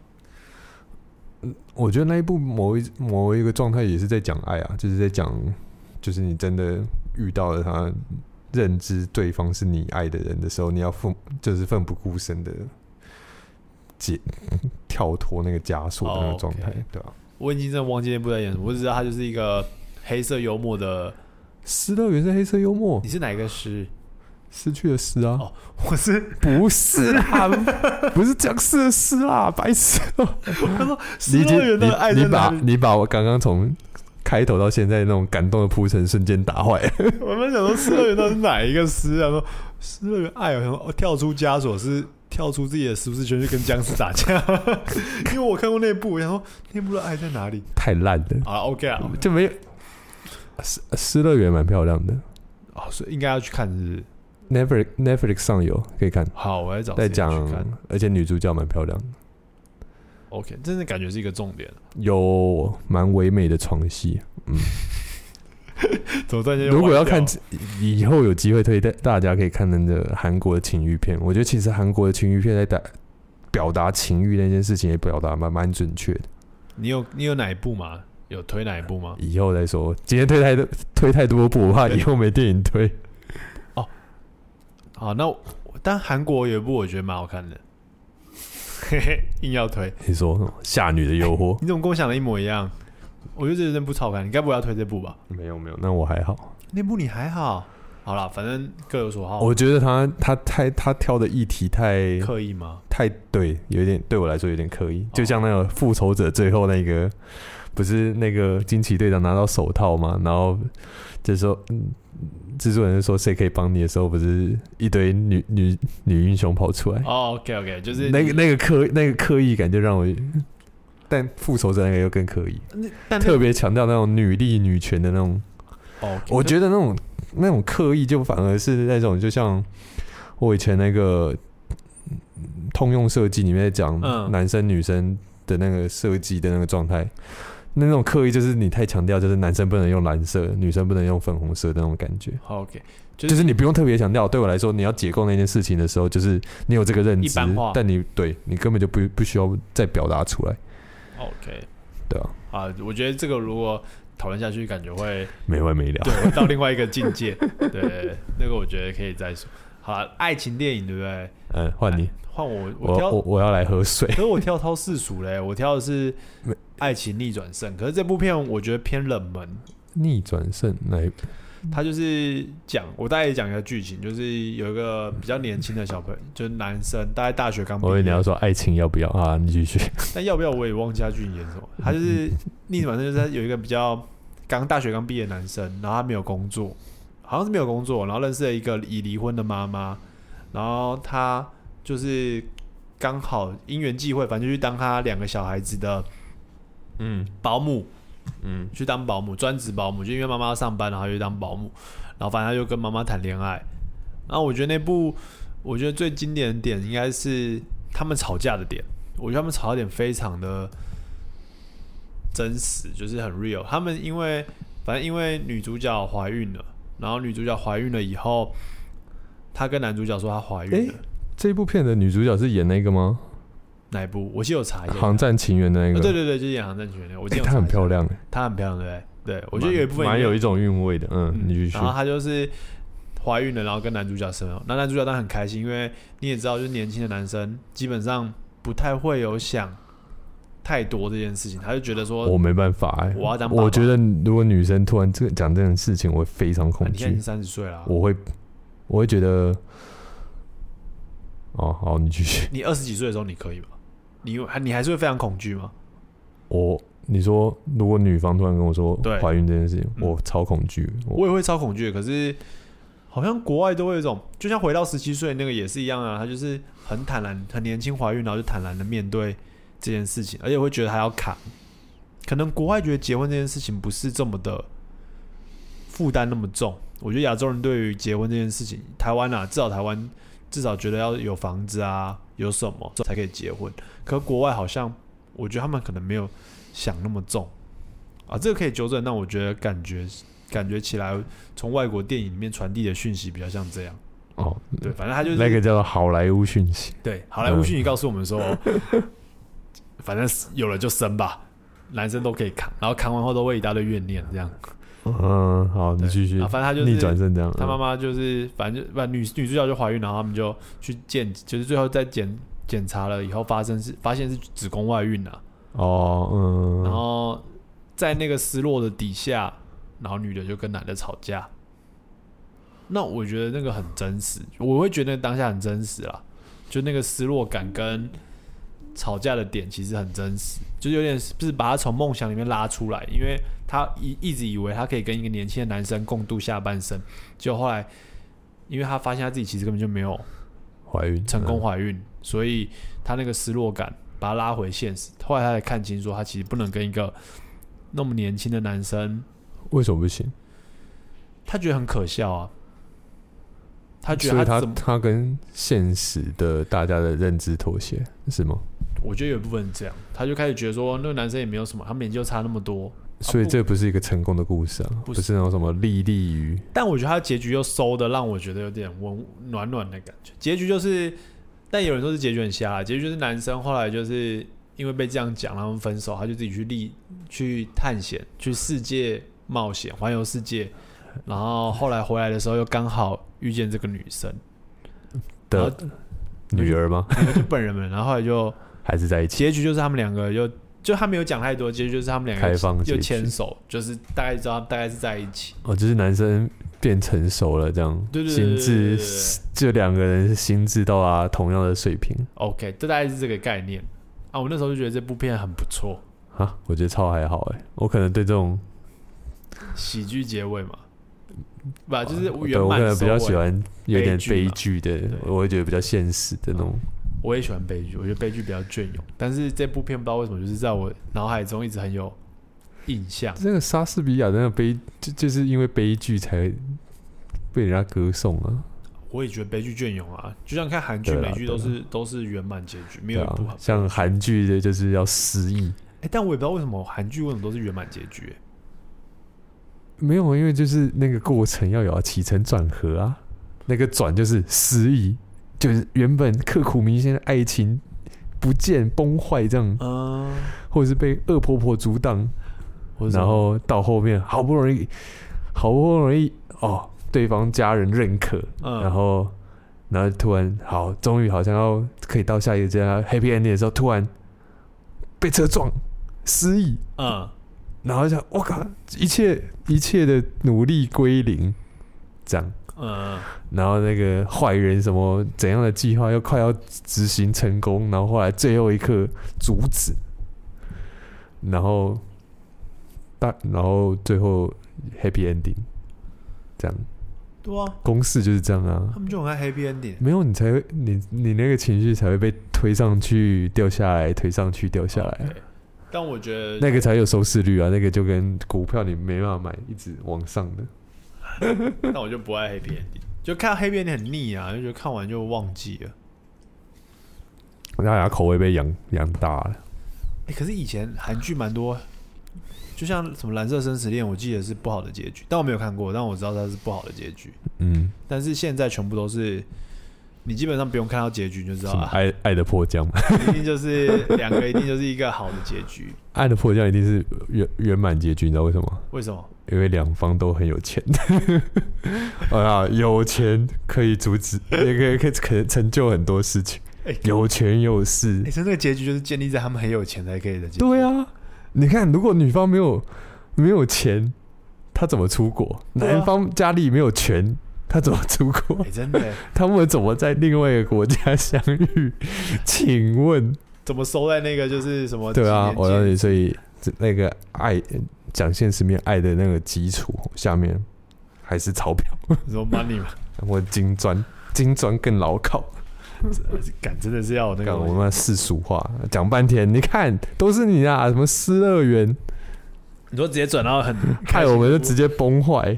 A: 我觉得那一部某一某一个状态也是在讲爱啊，就是在讲，就是你真的遇到了他，认知对方是你爱的人的时候，你要奋就是奋不顾身的解跳脱那个枷锁的那
B: 哦
A: 个状态对吧、
B: 我已经真的忘记那部在演什么，我只知道他就是一个黑色幽默的。
A: 失乐园是黑色幽默
B: 你，是哪一个失？
A: 失去的失啊。
B: 哦我是
A: 不是啊，不是僵尸的尸啊，白痴哦、
B: 他说失乐园的爱
A: 你你？把你把我刚刚从开头到现在那种感动的铺陈瞬间打坏了。
B: 我们想说失乐园到底是哪一个诗啊？说失乐园爱，我想说哦，跳出枷锁是跳出自己的舒适圈去跟僵尸打架，因为我看过那部，我想说那部的爱在哪里？
A: 太烂了，
B: 啊，OK 啊，
A: 就没有失失乐园蛮漂亮的
B: 哦，所以应该要去看，是是
A: ？，Netflix Netflix 上有可以看，
B: 好，我来找
A: 在
B: 时间去
A: 讲。，而且女主角蛮漂亮的
B: ，OK，真的感觉是一个重点。
A: 有蛮唯美的床戏。嗯，如果要看以后有机会推荐大家可以看那个韩国的情欲片，我觉得其实韩国的情欲片在打表达情欲那件事情也表达蛮蛮准确的。
B: 你有你有哪一部吗？有推哪一部吗？
A: 以后再说，今天推太多推太多部，我怕以后没电影推。
B: 哦好，那但韩国有一部我觉得蛮好看的，嘿嘿，硬要推。
A: 你说《夏女的诱惑》
B: 你怎么跟我想的一模一样？我觉得这那部超好看，你该不会要推这部吧？
A: 没有没有，那我还好。
B: 那部你还好，好了，反正各有所好。
A: 我觉得他他太他挑的议题太
B: 刻意吗？
A: 太对，有一点对我来说有点刻意，就像那个复仇者最后那个，不是那个惊奇队长拿到手套嘛，然后就说，嗯，制作人说谁可以帮你的时候，不是一堆女女女英雄跑出来。
B: 哦，OK OK，就是
A: 那个那个刻那个刻意感就让我，但复仇者那个又更刻意，
B: 但
A: 特别强调那种女力女权的那种。
B: 哦，
A: 我觉得那种那种刻意就反而是那种，就像我以前那个通用设计里面讲男生女生的那个设计的那个状态，那种刻意就是你太强调，就是男生不能用蓝色，女生不能用粉红色的那种感觉。
B: OK，
A: 就是你不用特别强调。对我来说，你要解构那件事情的时候，就是你有这个认知，但你对你根本就不不需要再表达出来。
B: OK，
A: 对啊，
B: 啊，我觉得这个如果。讨论下去感觉会
A: 没完没了，
B: 对，到另外一个境界。对，那个我觉得可以再说。好，爱情电影对不对？
A: 嗯，换你，
B: 换我，
A: 我
B: 挑，
A: 我我要来喝水。
B: 可是我挑超世俗嘞，我挑的是《爱情逆转胜》。可是这部片我觉得偏冷门。
A: 逆转胜来。
B: 他就是讲，我大概讲一下剧情，就是有一个比较年轻的小朋友，就是男生，大概大学刚毕业。
A: 我以为你要说爱情要不要啊？你继续。
B: 但要不要我也忘记他剧情演什么。他就是逆转胜，就是他有一个比较刚大学刚毕业的男生，然后他没有工作，好像是没有工作，然后认识了一个已离婚的妈妈，然后他就是刚好因缘际会，反正就去当他两个小孩子的嗯保姆。嗯，嗯去当保姆，专职保姆，就因为妈妈要上班，然后就当保姆，然后反正他就跟妈妈谈恋爱。然后我觉得那部，我觉得最经典的点应该是他们吵架的点。我觉得他们吵架点非常的真实，就是很 real。他们因为反正因为女主角怀孕了，然后女主角怀孕了以后，她跟男主角说她怀孕了。
A: 这部片的女主角是演那个吗？
B: 哪一部？我记得有查一下《
A: 航战情缘》的那个。
B: 对对对，就是演《航战情缘》那个。我记得
A: 她很漂亮，
B: 她很漂亮，对不对？对，我觉得有一部分
A: 蛮有一种韵味的。嗯，你继续。
B: 然后她就是怀孕了，然后跟男主角生了。那男主角当然很开心，因为你也知道，就是年轻的男生基本上不太会有想太多这件事情。他就觉得说，
A: 我没办法哎，
B: 我要当。
A: 我觉得如果女生突然这个讲这种事情，我会非常恐惧。
B: 你三十岁了，
A: 我会，我会觉得，哦，好，你继续。
B: 你二十几岁的时候，你可以吗？你还你还是会非常恐惧吗？
A: 我你说，如果女方突然跟我说怀孕这件事情，我超恐惧。
B: 我也会超恐惧。可是好像国外都会有一种，就像回到十七岁那个也是一样啊。他就是很坦然，很年轻怀孕，然后就坦然的面对这件事情，而且会觉得还要扛。可能国外觉得结婚这件事情不是这么的负担那么重。我觉得亚洲人对于结婚这件事情，台湾啊，至少台湾至少觉得要有房子啊。有什么才可以结婚？可国外好像，我觉得他们可能没有想那么重啊。这个可以纠正，那我觉得感觉感觉起来，从外国电影里面传递的讯息比较像这样。哦，对，反正他就是
A: 那个叫做好莱坞讯息。
B: 对，好莱坞讯息告诉我们说，反正有了就生吧，男生都可以扛，然后扛完后都会一大堆怨念这样。
A: 嗯，好，你继续。
B: 反正他就是
A: 逆转胜这样。
B: 他妈妈就是，反正就把女女主角就怀孕，然后他们就去检，就是最后再检检查了以后，发生是发现是子宫外孕啊。
A: 哦，嗯。
B: 然后在那个失落的底下，然后女的就跟男的吵架。那我觉得那个很真实，我会觉得当下很真实啦，就那个失落感跟吵架的点其实很真实，就是有点是把他从梦想里面拉出来，因为。他一一直以为他可以跟一个年轻的男生共度下半生，结果后来，因为他发现他自己其实根本就没有
A: 怀孕，
B: 成功怀孕，所以他那个失落感把他拉回现实。后来他才看清，说他其实不能跟一个那么年轻的男生，
A: 为什么不行？
B: 他觉得很可笑啊。他觉得
A: 他他跟现实的大家的认知妥协是吗？
B: 我觉得有一部分是这样，他就开始觉得说那个男生也没有什么，他们年纪又差那么多。
A: 所以这不是一个成功的故事啊，不是那种什么利利于。
B: 但我觉得他结局又收的让我觉得有点温暖暖的感觉。结局就是，但有人说是结局很瞎。结局就是男生后来就是因为被这样讲，然后分手，他就自己去立去探险，去世界冒险，环游世界。然后后来回来的时候，又刚好遇见这个女生
A: 的女儿吗？
B: 就本人们，然后后来就
A: 还是在一起。
B: 结局就是他们两个又。就他没有讲太多，结局就是他们两个又
A: 开放结局
B: 牵手，就是大概知道大概是在一起。
A: 哦，就是男生变成熟了，这样，
B: 对对对
A: 心
B: 对对对
A: 智就两个人心智到达同样的水平
B: OK，这大概是这个概念啊。我那时候就觉得这部片很不错，
A: 啊，我觉得超还好哎，我可能对这种，
B: 喜剧结尾嘛，不，就是
A: 对
B: 圆满
A: 我可能比较
B: 尾
A: 喜欢有点
B: 悲
A: 悲剧的，我会觉得比较现实的那种。
B: 我也喜欢悲剧，我觉得悲剧比较隽永。但是这部片不知道为什么，就是在我脑海中一直很有印象。
A: 这个莎士比亚的那个悲，就就是因为悲剧才被人家歌颂啊。
B: 我也觉得悲剧隽永啊，就像看韩剧、美剧都是都是圆满结局，没有一部好
A: 啊，。像韩剧的就是要失忆，
B: 哎、但我也不知道为什么韩剧为什么都是圆满结局、欸
A: 没有，因为就是那个过程要有起承转合啊，那个转就是失忆，就是原本刻骨铭心的爱情不见崩坏这样，
B: 嗯，
A: 或者是被恶婆婆阻挡，然后到后面好不容易，好不容易哦，对方家人认可，
B: 嗯，
A: 然后然后突然好，终于好像要可以到下一个阶段 happy ending 的时候，突然被车撞，失忆，
B: 嗯，
A: 然后就我靠，一切一切的努力归零，这样。
B: 嗯，
A: 然后那个坏人什么怎样的计划又快要执行成功，然后后来最后一刻阻止，然后大然后最后 happy ending，这样
B: 对啊，
A: 公式就是这样啊
B: 他。们就很爱 happy ending。
A: 没有你才会你你那个情绪才会被推上去掉下来，推上去掉下来
B: 但我觉得
A: 那个才有收视率啊。那个就跟股票你没办法买，一直往上的。
B: 但我就不爱 happy ending，就看 happy ending 很腻啊，就觉得看完就忘记了。
A: 大家口味被养养大了。
B: 哎、可是以前韩剧蛮多，就像什么《蓝色生死恋》，我记得是不好的结局，但我没有看过，但我知道它是不好的结局。
A: 嗯，
B: 但是现在全部都是，你基本上不用看到结局你就知道
A: 什么
B: 啊，
A: 爱爱的迫降嘛？
B: 一定就是两个一定就是一个好的结局。
A: 爱的迫降一定是圆圆满结局，你知道为什么？
B: 为什么？
A: 因为两方都很有钱。啊，有钱可以阻止，也可以可以可以成就很多事情。
B: 哎、
A: 有权有势
B: 哎、，这那个结局就是建立在他们很有钱才可以的结局。
A: 对啊，你看，如果女方没有没有钱，她怎么出国？
B: 啊
A: 男方家里没有权，他怎么出国
B: 哎、？真的欸
A: 他们怎么在另外一个国家相遇？请问？
B: 怎么收在那个就是什么？
A: 对啊，我告诉
B: 要
A: 你，所以这那个爱讲现实面爱的那个基础下面还是钞票，
B: 什么 money 嘛，
A: 或金砖，金砖更牢靠。
B: 感真的是要有那个
A: 我们世俗化讲半天，你看都是你啊，什么失乐园，
B: 你说直接转到很
A: 害我们就直接崩坏。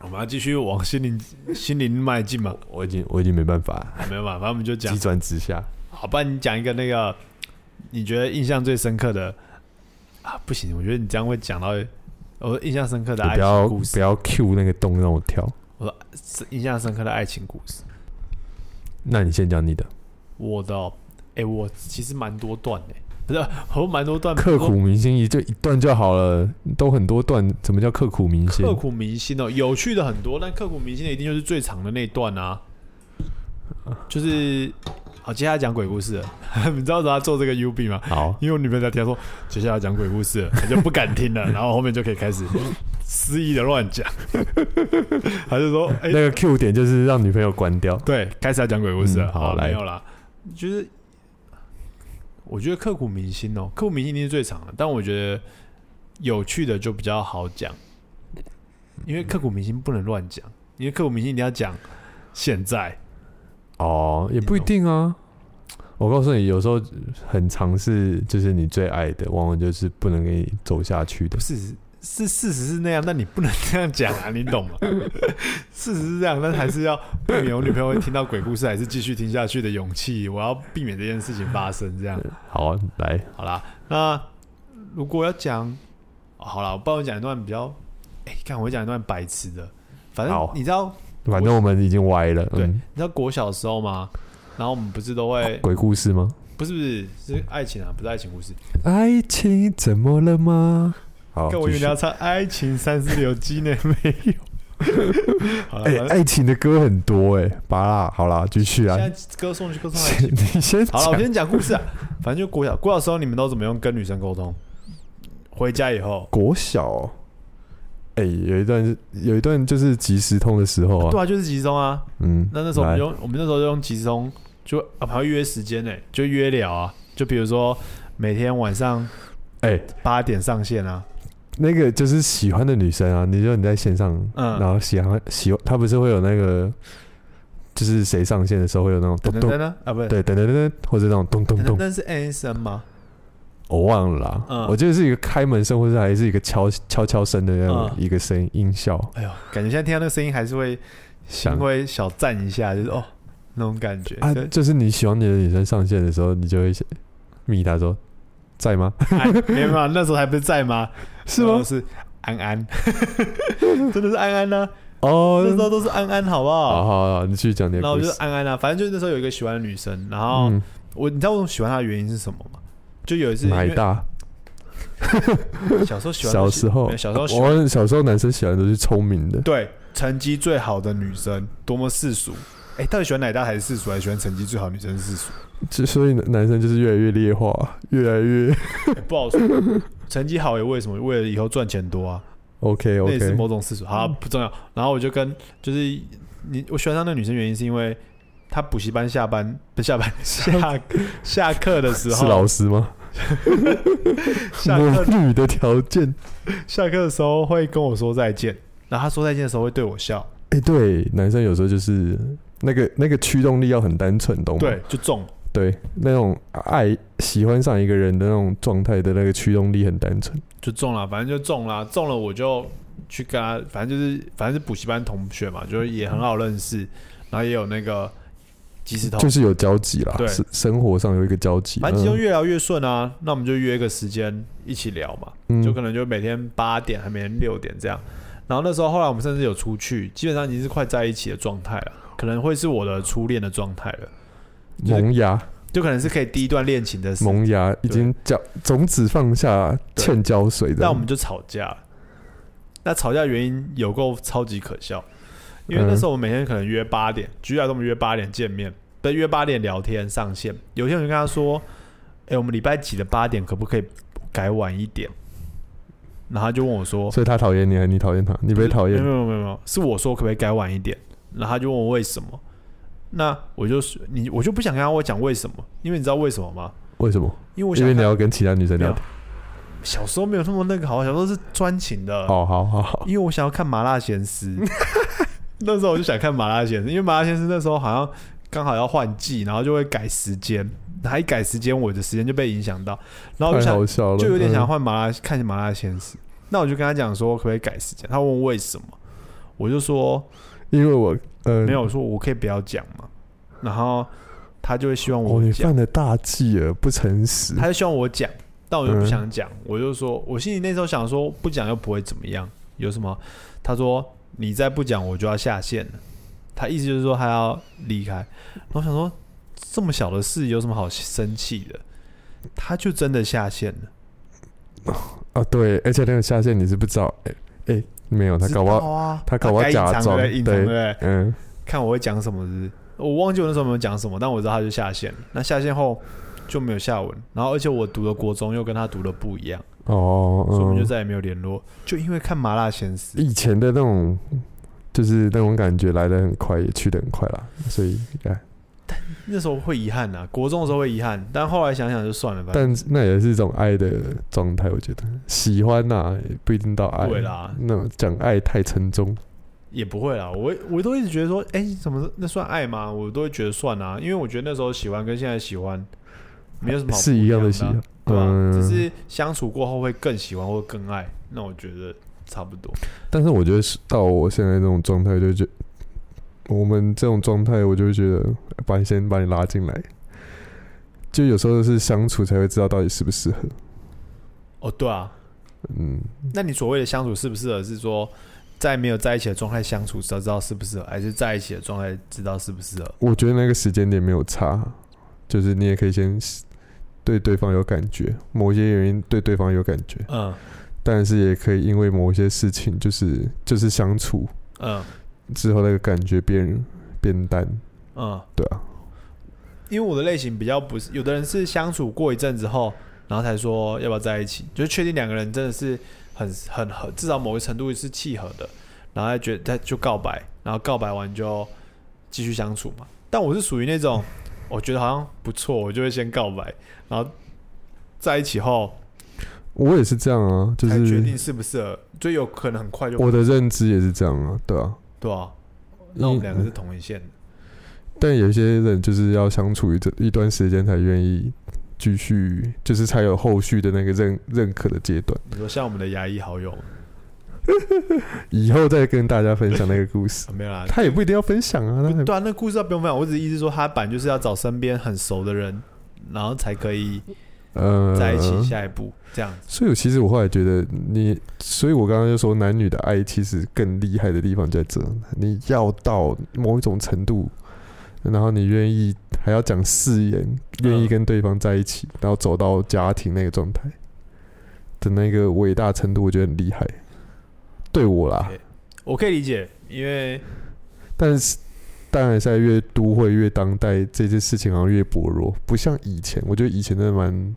B: 我们要继续往心灵心灵迈进嘛？
A: 我已经我已经没办法，
B: 没有办法，我们就讲
A: 急转直下。
B: 好，不然你讲一个那个你觉得印象最深刻的啊？不行，我觉得你这样会讲到我印象深刻的爱
A: 不要
B: 情故事。
A: 不要 Q 那个洞让我跳。
B: 我说是印象深刻的爱情故事。
A: 那你先讲你的，
B: 我的哦，哎、我其实蛮多段的，不是我蛮多段
A: 刻苦铭心一就一段就好了，都很多段，怎么叫刻苦铭心？
B: 刻骨铭心哦，有趣的很多，但刻骨铭心的一定就是最长的那一段啊，就是好，接下来讲鬼故事了。你知道他做这个 U B 吗？
A: 好，
B: 因为我女朋友在听，她说接下来讲鬼故事了，她就不敢听了，然后后面就可以开始肆意的乱讲。她就说：“哎、
A: 那个 Q 点就是让女朋友关掉。
B: 对，开始要讲鬼故事了。
A: 嗯好来
B: 没有啦，就是我觉得刻骨铭心哦，刻骨铭心一定是最长的，但我觉得有趣的就比较好讲，因为刻骨铭心不能乱讲，因为刻骨铭心一定要讲现在。
A: 哦，也不一定啊。我告诉你，有时候很尝试，就是你最爱的，往往就是不能给你走下去的
B: 不。是是事实是那样，但你不能这样讲啊，你懂吗？事实是这样，但还是要避免我女朋友会听到鬼故事，还是继续听下去的勇气。我要避免这件事情发生，这样。
A: 好啊，来，
B: 好啦，那如果要讲，哦好啦，我帮我讲一段比较，哎、看我讲一段白痴的，反正你知道，
A: 反正我们已经歪了。
B: 对，
A: 嗯，
B: 你知道国小的时候吗？然后我们不是都会，
A: 鬼故事吗？
B: 不是不是是爱情啊，不是爱情故事。
A: 爱情怎么了吗？好，
B: 跟我以为你要唱《爱情三十六计》呢，没有。好了，
A: 哎、爱情的歌很多哎、拔啦，好啦，继续啊
B: 现，在歌送去歌颂爱情。
A: 你先
B: 好了，我先讲故事啊。反正就国小，国小时候你们都怎么用跟女生沟通？回家以后，
A: 国小哦、哎、有一段有一段就是即时通的时候啊，
B: 对啊，就是集中啊。
A: 嗯，
B: 那那时候我们用，我们那时候就用即时通，就啊，还要约时间呢、就约聊啊。就比如说每天晚上
A: 哎、
B: 八点上线啊，
A: 那个就是喜欢的女生啊，你说你在线上，
B: 嗯
A: 然后喜欢喜欢，他不是会有那个，就是谁上线的时候会有那种
B: 等
A: 咚咚，
B: 啊，不是，
A: 对，噔噔噔噔，或者那种咚咚咚，
B: 那是 NSN 吗？
A: 我忘了啦，
B: 嗯
A: 我记得是一个开门声，或者还是一个敲敲敲声的那种
B: 嗯
A: 一个声音音效，
B: 哎呦，感觉现在听到那个声音还是会心
A: 想
B: 会小赞一下，就是哦那种感觉。
A: 啊，就是你喜欢你的女生上线的时候，你就会密她说在吗？
B: 哎没有那时候还不是在吗？
A: 是吗？
B: 是安安，真的是安安呢、
A: 哦，
B: 那时候都是安安，好不好？
A: 好好好，你继续讲你的
B: 然后我就
A: 是。
B: 安安啊，反正就是那时候有一个喜欢的女生，然后
A: 嗯，
B: 我你知道我喜欢她的原因是什么吗？就有一次
A: 奶大，
B: 小时候喜欢
A: 小时候，
B: 小时候喜欢
A: 我小时候男生喜欢都是聪明的，
B: 对成绩最好的女生，多么世俗。哎、到底喜欢奶大还是世俗，还是喜欢成绩最好的女生是世俗？
A: 就所以男生就是越来越劣化，越来越
B: 欸不好说。成绩好也为什么？为了以后赚钱多啊
A: ，OK
B: 那也是
A: OK。
B: 某种世俗。好啊、不重要。然后我就跟就是你，我喜欢上那个女生原因是因为她补习班下班不下班下下课的时候 是，
A: 老师吗？
B: 下
A: 女的条件。
B: 下课的时候会跟我说再见，然后他说再见的时候会对我笑，
A: 哎、对，男生有时候就是那个那个驱动力要很单纯，懂吗？
B: 对，就中。
A: 对，那种爱喜欢上一个人的那种状态的那个驱动力很单纯。
B: 就中了，反正就中了，中了我就去跟他，反正就是反正是补习班同学嘛，就是也很好认识，然后也有那个即时通，
A: 就是有交集啦，
B: 对。
A: 生活上有一个交集。
B: 反正即时通
A: 嗯
B: 越聊越顺啊，那我们就约个时间一起聊嘛，
A: 嗯。
B: 就可能就每天八点还每天六点这样，然后那时候后来我们甚至有出去，基本上已经是快在一起的状态了，可能会是我的初恋的状态了，就是
A: 萌芽，
B: 就可能是可以第一段恋情的，
A: 萌芽已经浇种子放下，欠浇水的。
B: 那我们就吵架了。那吵架原因有够超级可笑，因为那时候我们每天可能约八点，举例来说，我们约八点见面，不约八点聊天上线。有些人就跟他说：“哎、我们礼拜几的八点可不可以改晚一点？”然后他就问我说
A: 所以他讨厌你，还是你讨厌他？你被讨厌
B: 没有没有没有，是我说可不可以改晚一点？然后他就问我为什么？那我就是你我就不想跟他我讲为什么，因为你知道为什么吗？
A: 为什么？
B: 因为我想看
A: 因为你要跟其他女生聊天。
B: 小时候没有那么那个好，小时候是专情的。
A: 哦，好好好，
B: 因为我想要看麻辣鲜师，那时候我就想看麻辣鲜师，因为麻辣鲜师那时候好像刚好要换季，然后就会改时间，他一改时间，我的时间就被影响到，然后就想就有点想
A: 嗯
B: 换麻辣看麻辣鲜师，那我就跟他讲说可不可以改时间，他问我为什么，我就说
A: 因为我呃
B: 没有，说我可以不要讲嘛，然后他就会希望
A: 哦，
B: 我
A: 犯了大忌了，不诚实。
B: 他就希望我讲，但我又不
A: 嗯
B: 想讲，我就说我心里那时候想说不讲又不会怎么样，有什么？他说你再不讲我就要下线了，他意思就是说他要离开。然后我想说这么小的事有什么好生气的？他就真的下线了，
A: 啊，对，而且那个下线你是不知道，哎、哎、没有，他搞不好，
B: 啊，
A: 他搞不好
B: 该隐藏
A: 假装
B: 对对隐藏？
A: 嗯，
B: 看我会讲什么我忘记我那时候有没有讲什么，但我知道他就下线了。那下线后就没有下文，然后而且我读的国中又跟他读的不一样，
A: 哦，
B: 所以我们就
A: 嗯，
B: 再也没有联络。就因为看麻辣鲜师，
A: 以前的那种，就是那种感觉来的很快，也去的很快啦，所以，哎，
B: 那时候会遗憾呐、国中的时候会遗憾，但后来想想就算了吧。
A: 但那也是一种爱的状态，我觉得。喜欢呐、也不一定到爱，
B: 对啦。
A: 那种讲爱太沉重，
B: 也不会啦，我我都一直觉得说，哎、怎么那算爱吗？我都会觉得算啊，因为我觉得那时候喜欢跟现在喜欢没有什么好
A: 是一样的喜欢，
B: 对吧、
A: 嗯
B: 只是相处过后会更喜欢或更爱，那我觉得差不多。
A: 但是我觉得是到我现在这种状态，就觉我们这种状态，我就会觉得把你先把你拉进来，就有时候是相处才会知道到底适不适合。
B: 哦，对啊，
A: 嗯，
B: 那你所谓的相处适不适合，是说在没有在一起的状态相处知道知道适不适合，还是在一起的状态知道适不适合？
A: 我觉得那个时间点没有差，就是你也可以先对对方有感觉，某些原因对对方有感觉，
B: 嗯，
A: 但是也可以因为某些事情，就是就是相处
B: 嗯。
A: 之后那个感觉变变淡，
B: 嗯，
A: 对啊，
B: 因为我的类型比较不是，有的人是相处过一阵之后，然后才说要不要在一起，就是确定两个人真的是很很合，至少某个程度是契合的，然后再觉再就告白，然后告白完就继续相处嘛。但我是属于那种，我觉得好像不错，我就会先告白，然后在一起后
A: 我也是这样啊，就
B: 是决
A: 是
B: 定适不适合，就有可能很快就
A: 我的认知也是这样啊，对啊。
B: 对啊。那我们两个是同一线的，
A: 但有些人就是要相处一这一段时间才愿意继续，就是才有后续的那个认认可的阶段。
B: 你说像我们的牙医好友，
A: 以后再跟大家分享那个故事
B: 啊、，没有啦，
A: 他也不一定要分享啊。他
B: 对啊，那故事要不用分享，我只是意思说，他本就是要找身边很熟的人，然后才可以
A: 呃
B: 在一起下一步这样子。
A: 所以其实我后来觉得你，所以我刚刚就说男女的爱其实更厉害的地方在这，你要到某一种程度，然后你愿意还要讲誓言，愿意跟对方在一起，然后走到家庭那个状态的那个伟大程度，我觉得很厉害。对我啦，
B: 我可以理解，因为
A: 但是当然现在越都会越当代，这件事情好像越薄弱，不像以前。我觉得以前真的蛮，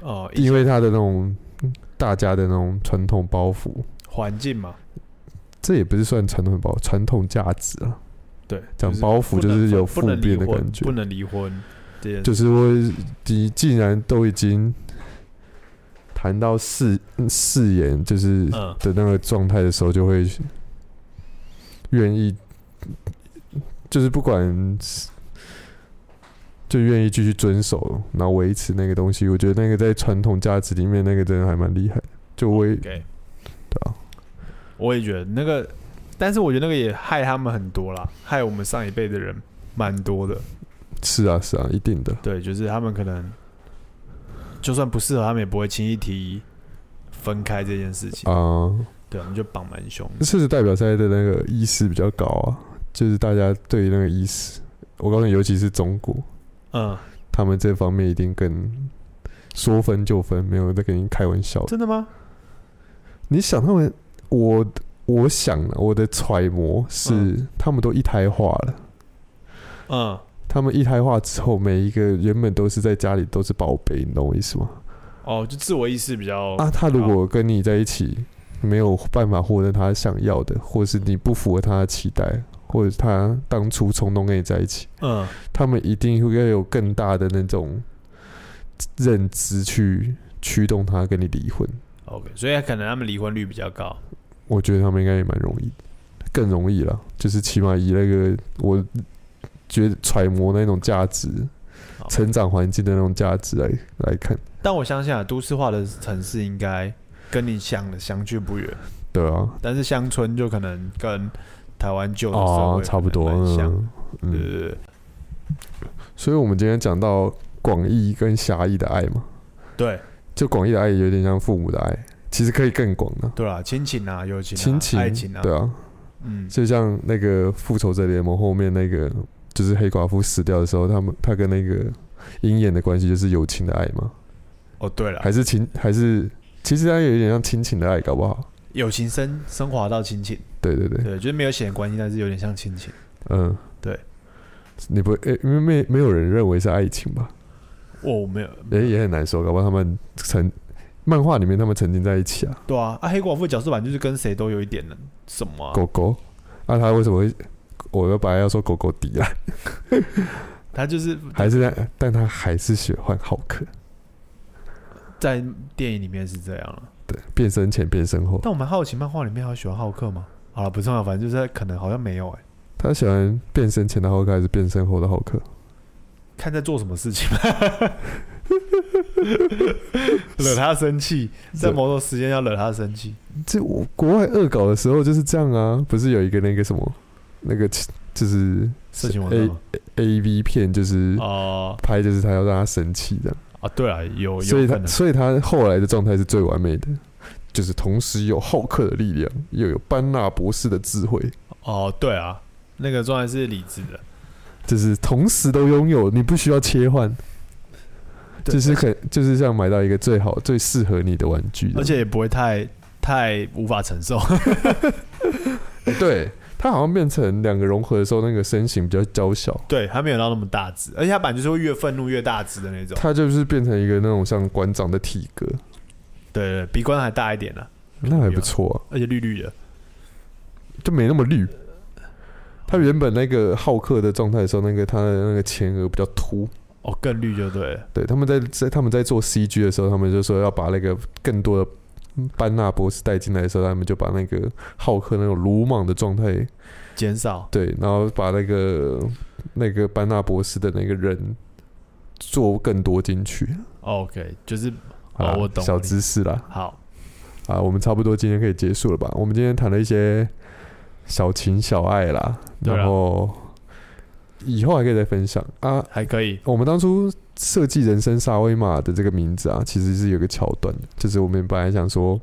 B: 哦，
A: 因为他的那种大家的那种传统包袱，
B: 环境嘛，
A: 这也不是算传统包传统价值啊，
B: 对，
A: 讲包袱就是有负面的感觉。
B: 不能离婚这件事，
A: 就是我你既然都已经谈到誓誓言，就是
B: 嗯
A: 的那个状态的时候，就会愿意，就是不管就愿意继续遵守，然后维持那个东西。我觉得那个在传统价值里面，那个真的还蛮厉害的。就我也
B: 给，
A: 对啊，
B: 我也觉得那个，但是我觉得那个也害他们很多啦，害我们上一辈的人蛮多的。
A: 是啊是啊，一定的。
B: 对，就是他们可能就算不适合，他们也不会轻易提分开这件事情。
A: 啊，
B: 对，我们就绑蛮凶的。
A: 这是代表赛的那个意识比较高啊，就是大家对于那个意识，我告诉你，尤其是中国，
B: 嗯，
A: 他们这方面一定更说分就分，没有在跟你开玩笑。
B: 真的吗？
A: 你想他们，我我想啊我的揣摩是，
B: 嗯
A: 他们都一胎化了。
B: 嗯，
A: 他们一胎化之后，每一个原本都是在家里都是宝贝，你懂我意思吗？
B: 哦，就自我意识比较
A: 啊，他如果跟你在一起，没有办法获得他想要的，或是你不符合他的期待，或者他当初冲动跟你在一起，
B: 嗯
A: 他们一定会要有更大的那种认知去驱动他跟你离婚。
B: OK，所以可能他们离婚率比较高。
A: 我觉得他们应该也蛮容易，更容易了。就是起码以那个我觉得揣摩那种价值、成长环境的那种价值来来看，
B: 但我相信啊，都市化的城市应该跟你想的相距不远，
A: 对啊，
B: 但是乡村就可能跟台湾旧的社
A: 哦，差不多。嗯嗯。
B: 对对对。
A: 所以我们今天讲到广义跟狭义的爱嘛，
B: 对。
A: 就广义的爱有点像父母的爱，其实可以更广的、
B: 对啊，亲情啊，友情啊、
A: 亲情、
B: 爱情啊，
A: 对啊，
B: 嗯，
A: 就像那个复仇者联盟后面那个，就是黑寡妇死掉的时候，他们他跟那个鹰眼的关系就是友情的爱吗，
B: 哦对了，
A: 还是亲还是其实它有一点像亲情的爱，搞不好？
B: 友情升升华到亲情，
A: 对对对，
B: 对，就是没有血缘关系，但是有点像亲情。
A: 嗯，
B: 对。
A: 你不诶、因为没没有人认为是爱情吧？
B: 哦，没有，
A: 诶、也很难说，搞不好他们曾漫画里面他们曾经在一起啊，
B: 对啊，啊，黑寡妇角色版就是跟谁都有一点的什么、啊，
A: 狗狗，啊，他为什么会？我本来要说狗狗迪啊，
B: 他就是
A: 还是在，但他还是喜欢浩克。
B: 在电影里面是这样了。
A: 对，变身前变身后，
B: 但我蛮好奇，漫画里面还喜欢浩克吗？好了，不重要，反正就是可能好像没有哎、
A: 他喜欢变身前的浩克还是变身后的浩克？
B: 看在做什么事情，惹他生气，在某种时间要惹他生气。
A: 这我国外恶搞的时候就是这样啊，不是有一个那个什么，那个就是
B: 色情网站
A: A A V 片，就是
B: 哦
A: 拍就是他要让他生气这样，
B: 啊，对啊，有有
A: 所以他
B: 能，
A: 所以他后来的状态是最完美的，就是同时有浩克的力量，又有班纳博士的智慧，
B: 哦，对啊，那个状态是理智的，
A: 就是同时都拥有，你不需要切换。
B: 对
A: 就是可，就是像买到一个最好、最适合你的玩具这样，
B: 而且也不会太太无法承受。
A: 对，它好像变成两个融合的时候，那个身形比较娇小，
B: 对，他没有到那么大只，而且他本来就是会越愤怒越大只的那种。
A: 它就是变成一个那种像馆长的体格，
B: 对比关还大一点呢、
A: 那还不错啊，
B: 而且绿绿的。
A: 就没那么绿。他原本那个好客的状态的时候，那个他的那个前额比较凸，
B: 哦，更绿就对了。
A: 对，他们在在他们在做 CG 的时候，他们就说要把那个更多的班纳博士带进来的时候，他们就把那个浩克那种鲁莽的状态，
B: 减少。
A: 对，然后把那个那个班纳博士的那个人做更多进去。
B: OK，就是
A: 好
B: 我懂
A: 小知识啦。
B: 好。
A: 啊，我们差不多今天可以结束了吧？我们今天谈了一些小情小爱啦，然后以后还可以再分享啊。
B: 还可以。
A: 我们当初设计人生沙威玛的这个名字啊，其实是有个桥段的，就是我们本来想说，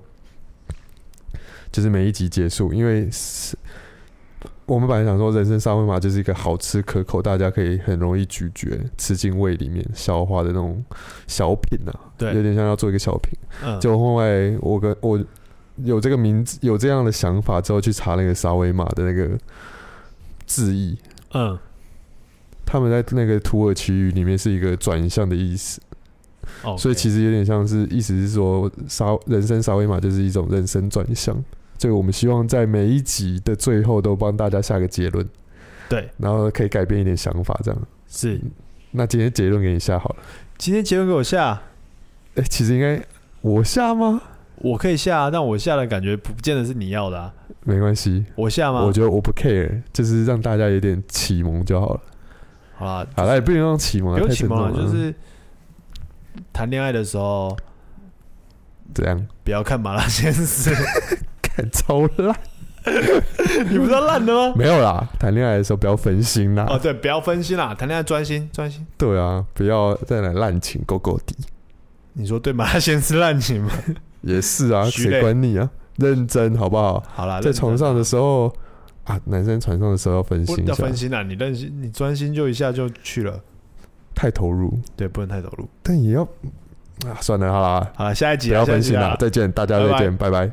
A: 就是每一集结束，因为是我们本来想说人生沙威玛就是一个好吃可口，大家可以很容易咀嚼、吃进胃里面消化的那种小品啊，
B: 对。
A: 有，点像要做一个小品。
B: 嗯，
A: 就后来我跟我有这个名字，有这样的想法之后，去查那个沙威玛的那个字义，
B: 嗯，
A: 他们在那个土耳其语里面是一个转向的意思，
B: 哦，
A: 所以其实有点像是意思是说沙人生沙威玛就是一种人生转向。所以我们希望在每一集的最后都帮大家下个结论，
B: 对
A: 然后可以改变一点想法，这样。
B: 是。
A: 那今天结论给你下好了。
B: 今天结论给我下，
A: 哎、其实应该我下吗？
B: 我可以下，但我下的感觉不见得是你要的啊。
A: 没关系，
B: 我下吗？
A: 我觉得我不 care，就是让大家有点启蒙就好了。
B: 好啦，
A: 好了，也不能用启蒙啊，太
B: 不用启蒙了。就是谈恋爱的时候
A: 怎样，
B: 不要看麻辣鲜师。
A: 看超烂。
B: 你不知道烂的吗？
A: 没有啦，谈恋爱的时候不要分心啦。
B: 哦，对，不要分心啦，谈恋爱专心专心。
A: 对啊，不要再来滥情勾勾底。
B: 你说对麻辣鲜师烂情吗？
A: 也是啊，谁管你啊？认真好不好？
B: 好啦，
A: 在床上的时
B: 候
A: 候啊，男生床上的时候要分
B: 心要
A: 心一下，
B: 分心啊，你认心，你专心就一下就去了。
A: 太投入，
B: 对，不能太投入。
A: 但也要啊，算了，好啦，
B: 好了，下一集
A: 不
B: 啊
A: 要分心啦
B: 下一集啊，
A: 再见，大家再见，拜拜